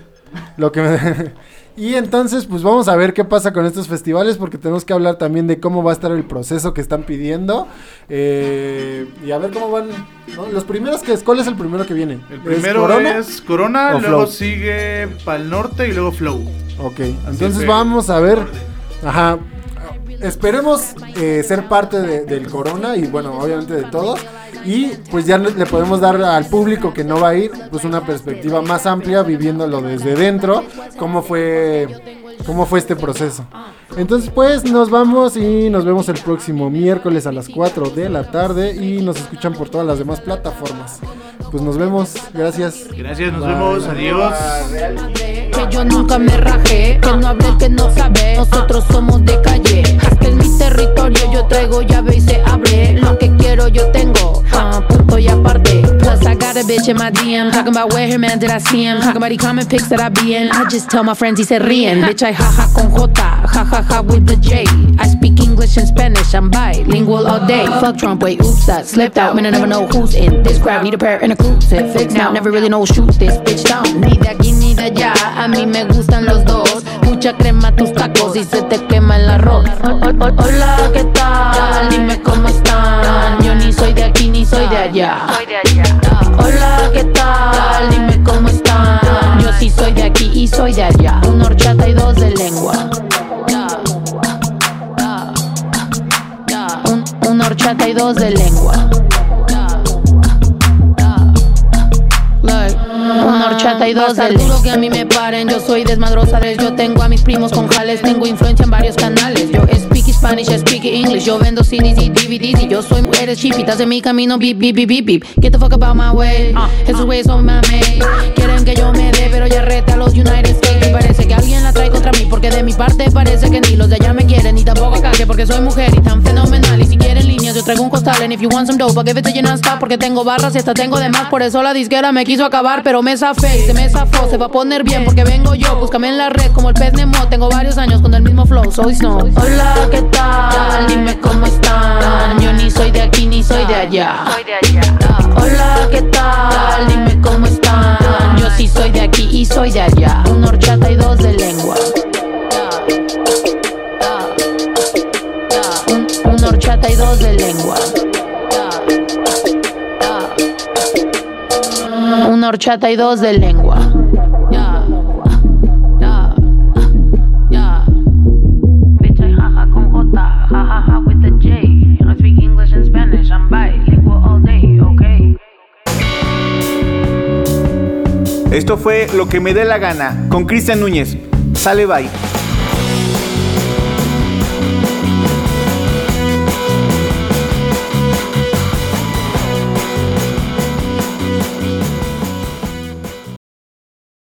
Lo que me... Y entonces, pues vamos a ver qué pasa con estos festivales, porque tenemos que hablar también de cómo va a estar el proceso que están pidiendo. eh, y a ver cómo van. ¿no? Los primeros que es, ¿cuál es el primero que viene? El primero Corona? es Corona, luego Flow? sigue Pal Norte y luego Flow. Ok, entonces vamos a ver. Ajá. Esperemos eh, ser parte de- del Corona y bueno, obviamente de todos. Y pues ya le podemos dar al público que no va a ir pues una perspectiva más amplia viviéndolo desde dentro, cómo fue cómo fue este proceso. Entonces pues nos vamos y nos vemos el próximo miércoles a las 4 de la tarde y nos escuchan por todas las demás plataformas. Pues nos vemos, gracias. Gracias, nos Bye. vemos, adiós. Yo nunca me rajé, que no hable el que no sabe. Nosotros somos de calle. Este es mi territorio, yo traigo llave y se abre. Lo que quiero yo tengo, ah, punto y aparte. Plus I got a bitch in my DM, talking about where her man did I see him. Talking about he comment pics that I be in. I just tell my friends y se ríen. Bitch I jaja con J, jajaja with the J. I speak English. And Spanish. I'm bilingual all day. Fuck Trump, wait, oops, that slipped out. Man, I never know who's in this crowd. Need a pair and a crucifix now. Never really know shoot this bitch down. Ni de aquí ni de allá. A mí me gustan los dos. Mucha crema tus tacos y se te quema el arroz. Ho- ho- ho- Hola, ¿qué tal? Dime cómo están. Yo ni soy de aquí ni soy de allá. Hola, ¿qué tal? Dime cómo están. Yo sí soy de aquí y soy de allá. Una horchata y dos de lengua. Horchata y dos de lengua. Horchata y dos de lengua. que a mí me paren, yo soy desmadrosa. Yo tengo a mis primos con jales, tengo influencia en varios canales. Yo speak Spanish, speak English. Yo vendo CDs y DVDs y yo soy mujeres chipitas en mi camino. Beep, beep, beep, beep, beep. Get the fuck about my way. Esos güeyes son mame. Quieren que yo me dé, pero ya rete a los United States. Y parece que alguien la trae contra mí, porque de mi parte parece que ni los de allá me quieren, ni tampoco que porque soy mujer y tan fenomenal. Y si quieren líneas, yo traigo un costal. And if you want some dope, I'll give it to you porque tengo barras y hasta tengo de más. Por eso la disquera me quiso acabar, pero me zafé y se me zafó. Se va a poner bien, porque vengo yo. Búscame en la red como el pez Nemo. Tengo varios años con el mismo flow, soy Snow. Hola, ¿qué tal? Dime cómo están. Yo ni soy de aquí ni soy de allá. Hola, ¿qué tal? Dime cómo están. Yo sí soy de aquí y soy de allá. Una horchata y dos de lengua. Un- una horchata y dos de lengua. Una horchata y dos de lengua. Bitch, I jaja con J, jajaja with the J. I speak English and Spanish, I'm bilingual all day, okay? Esto fue Lo que me dé la gana con Cristian Núñez. Sale bye.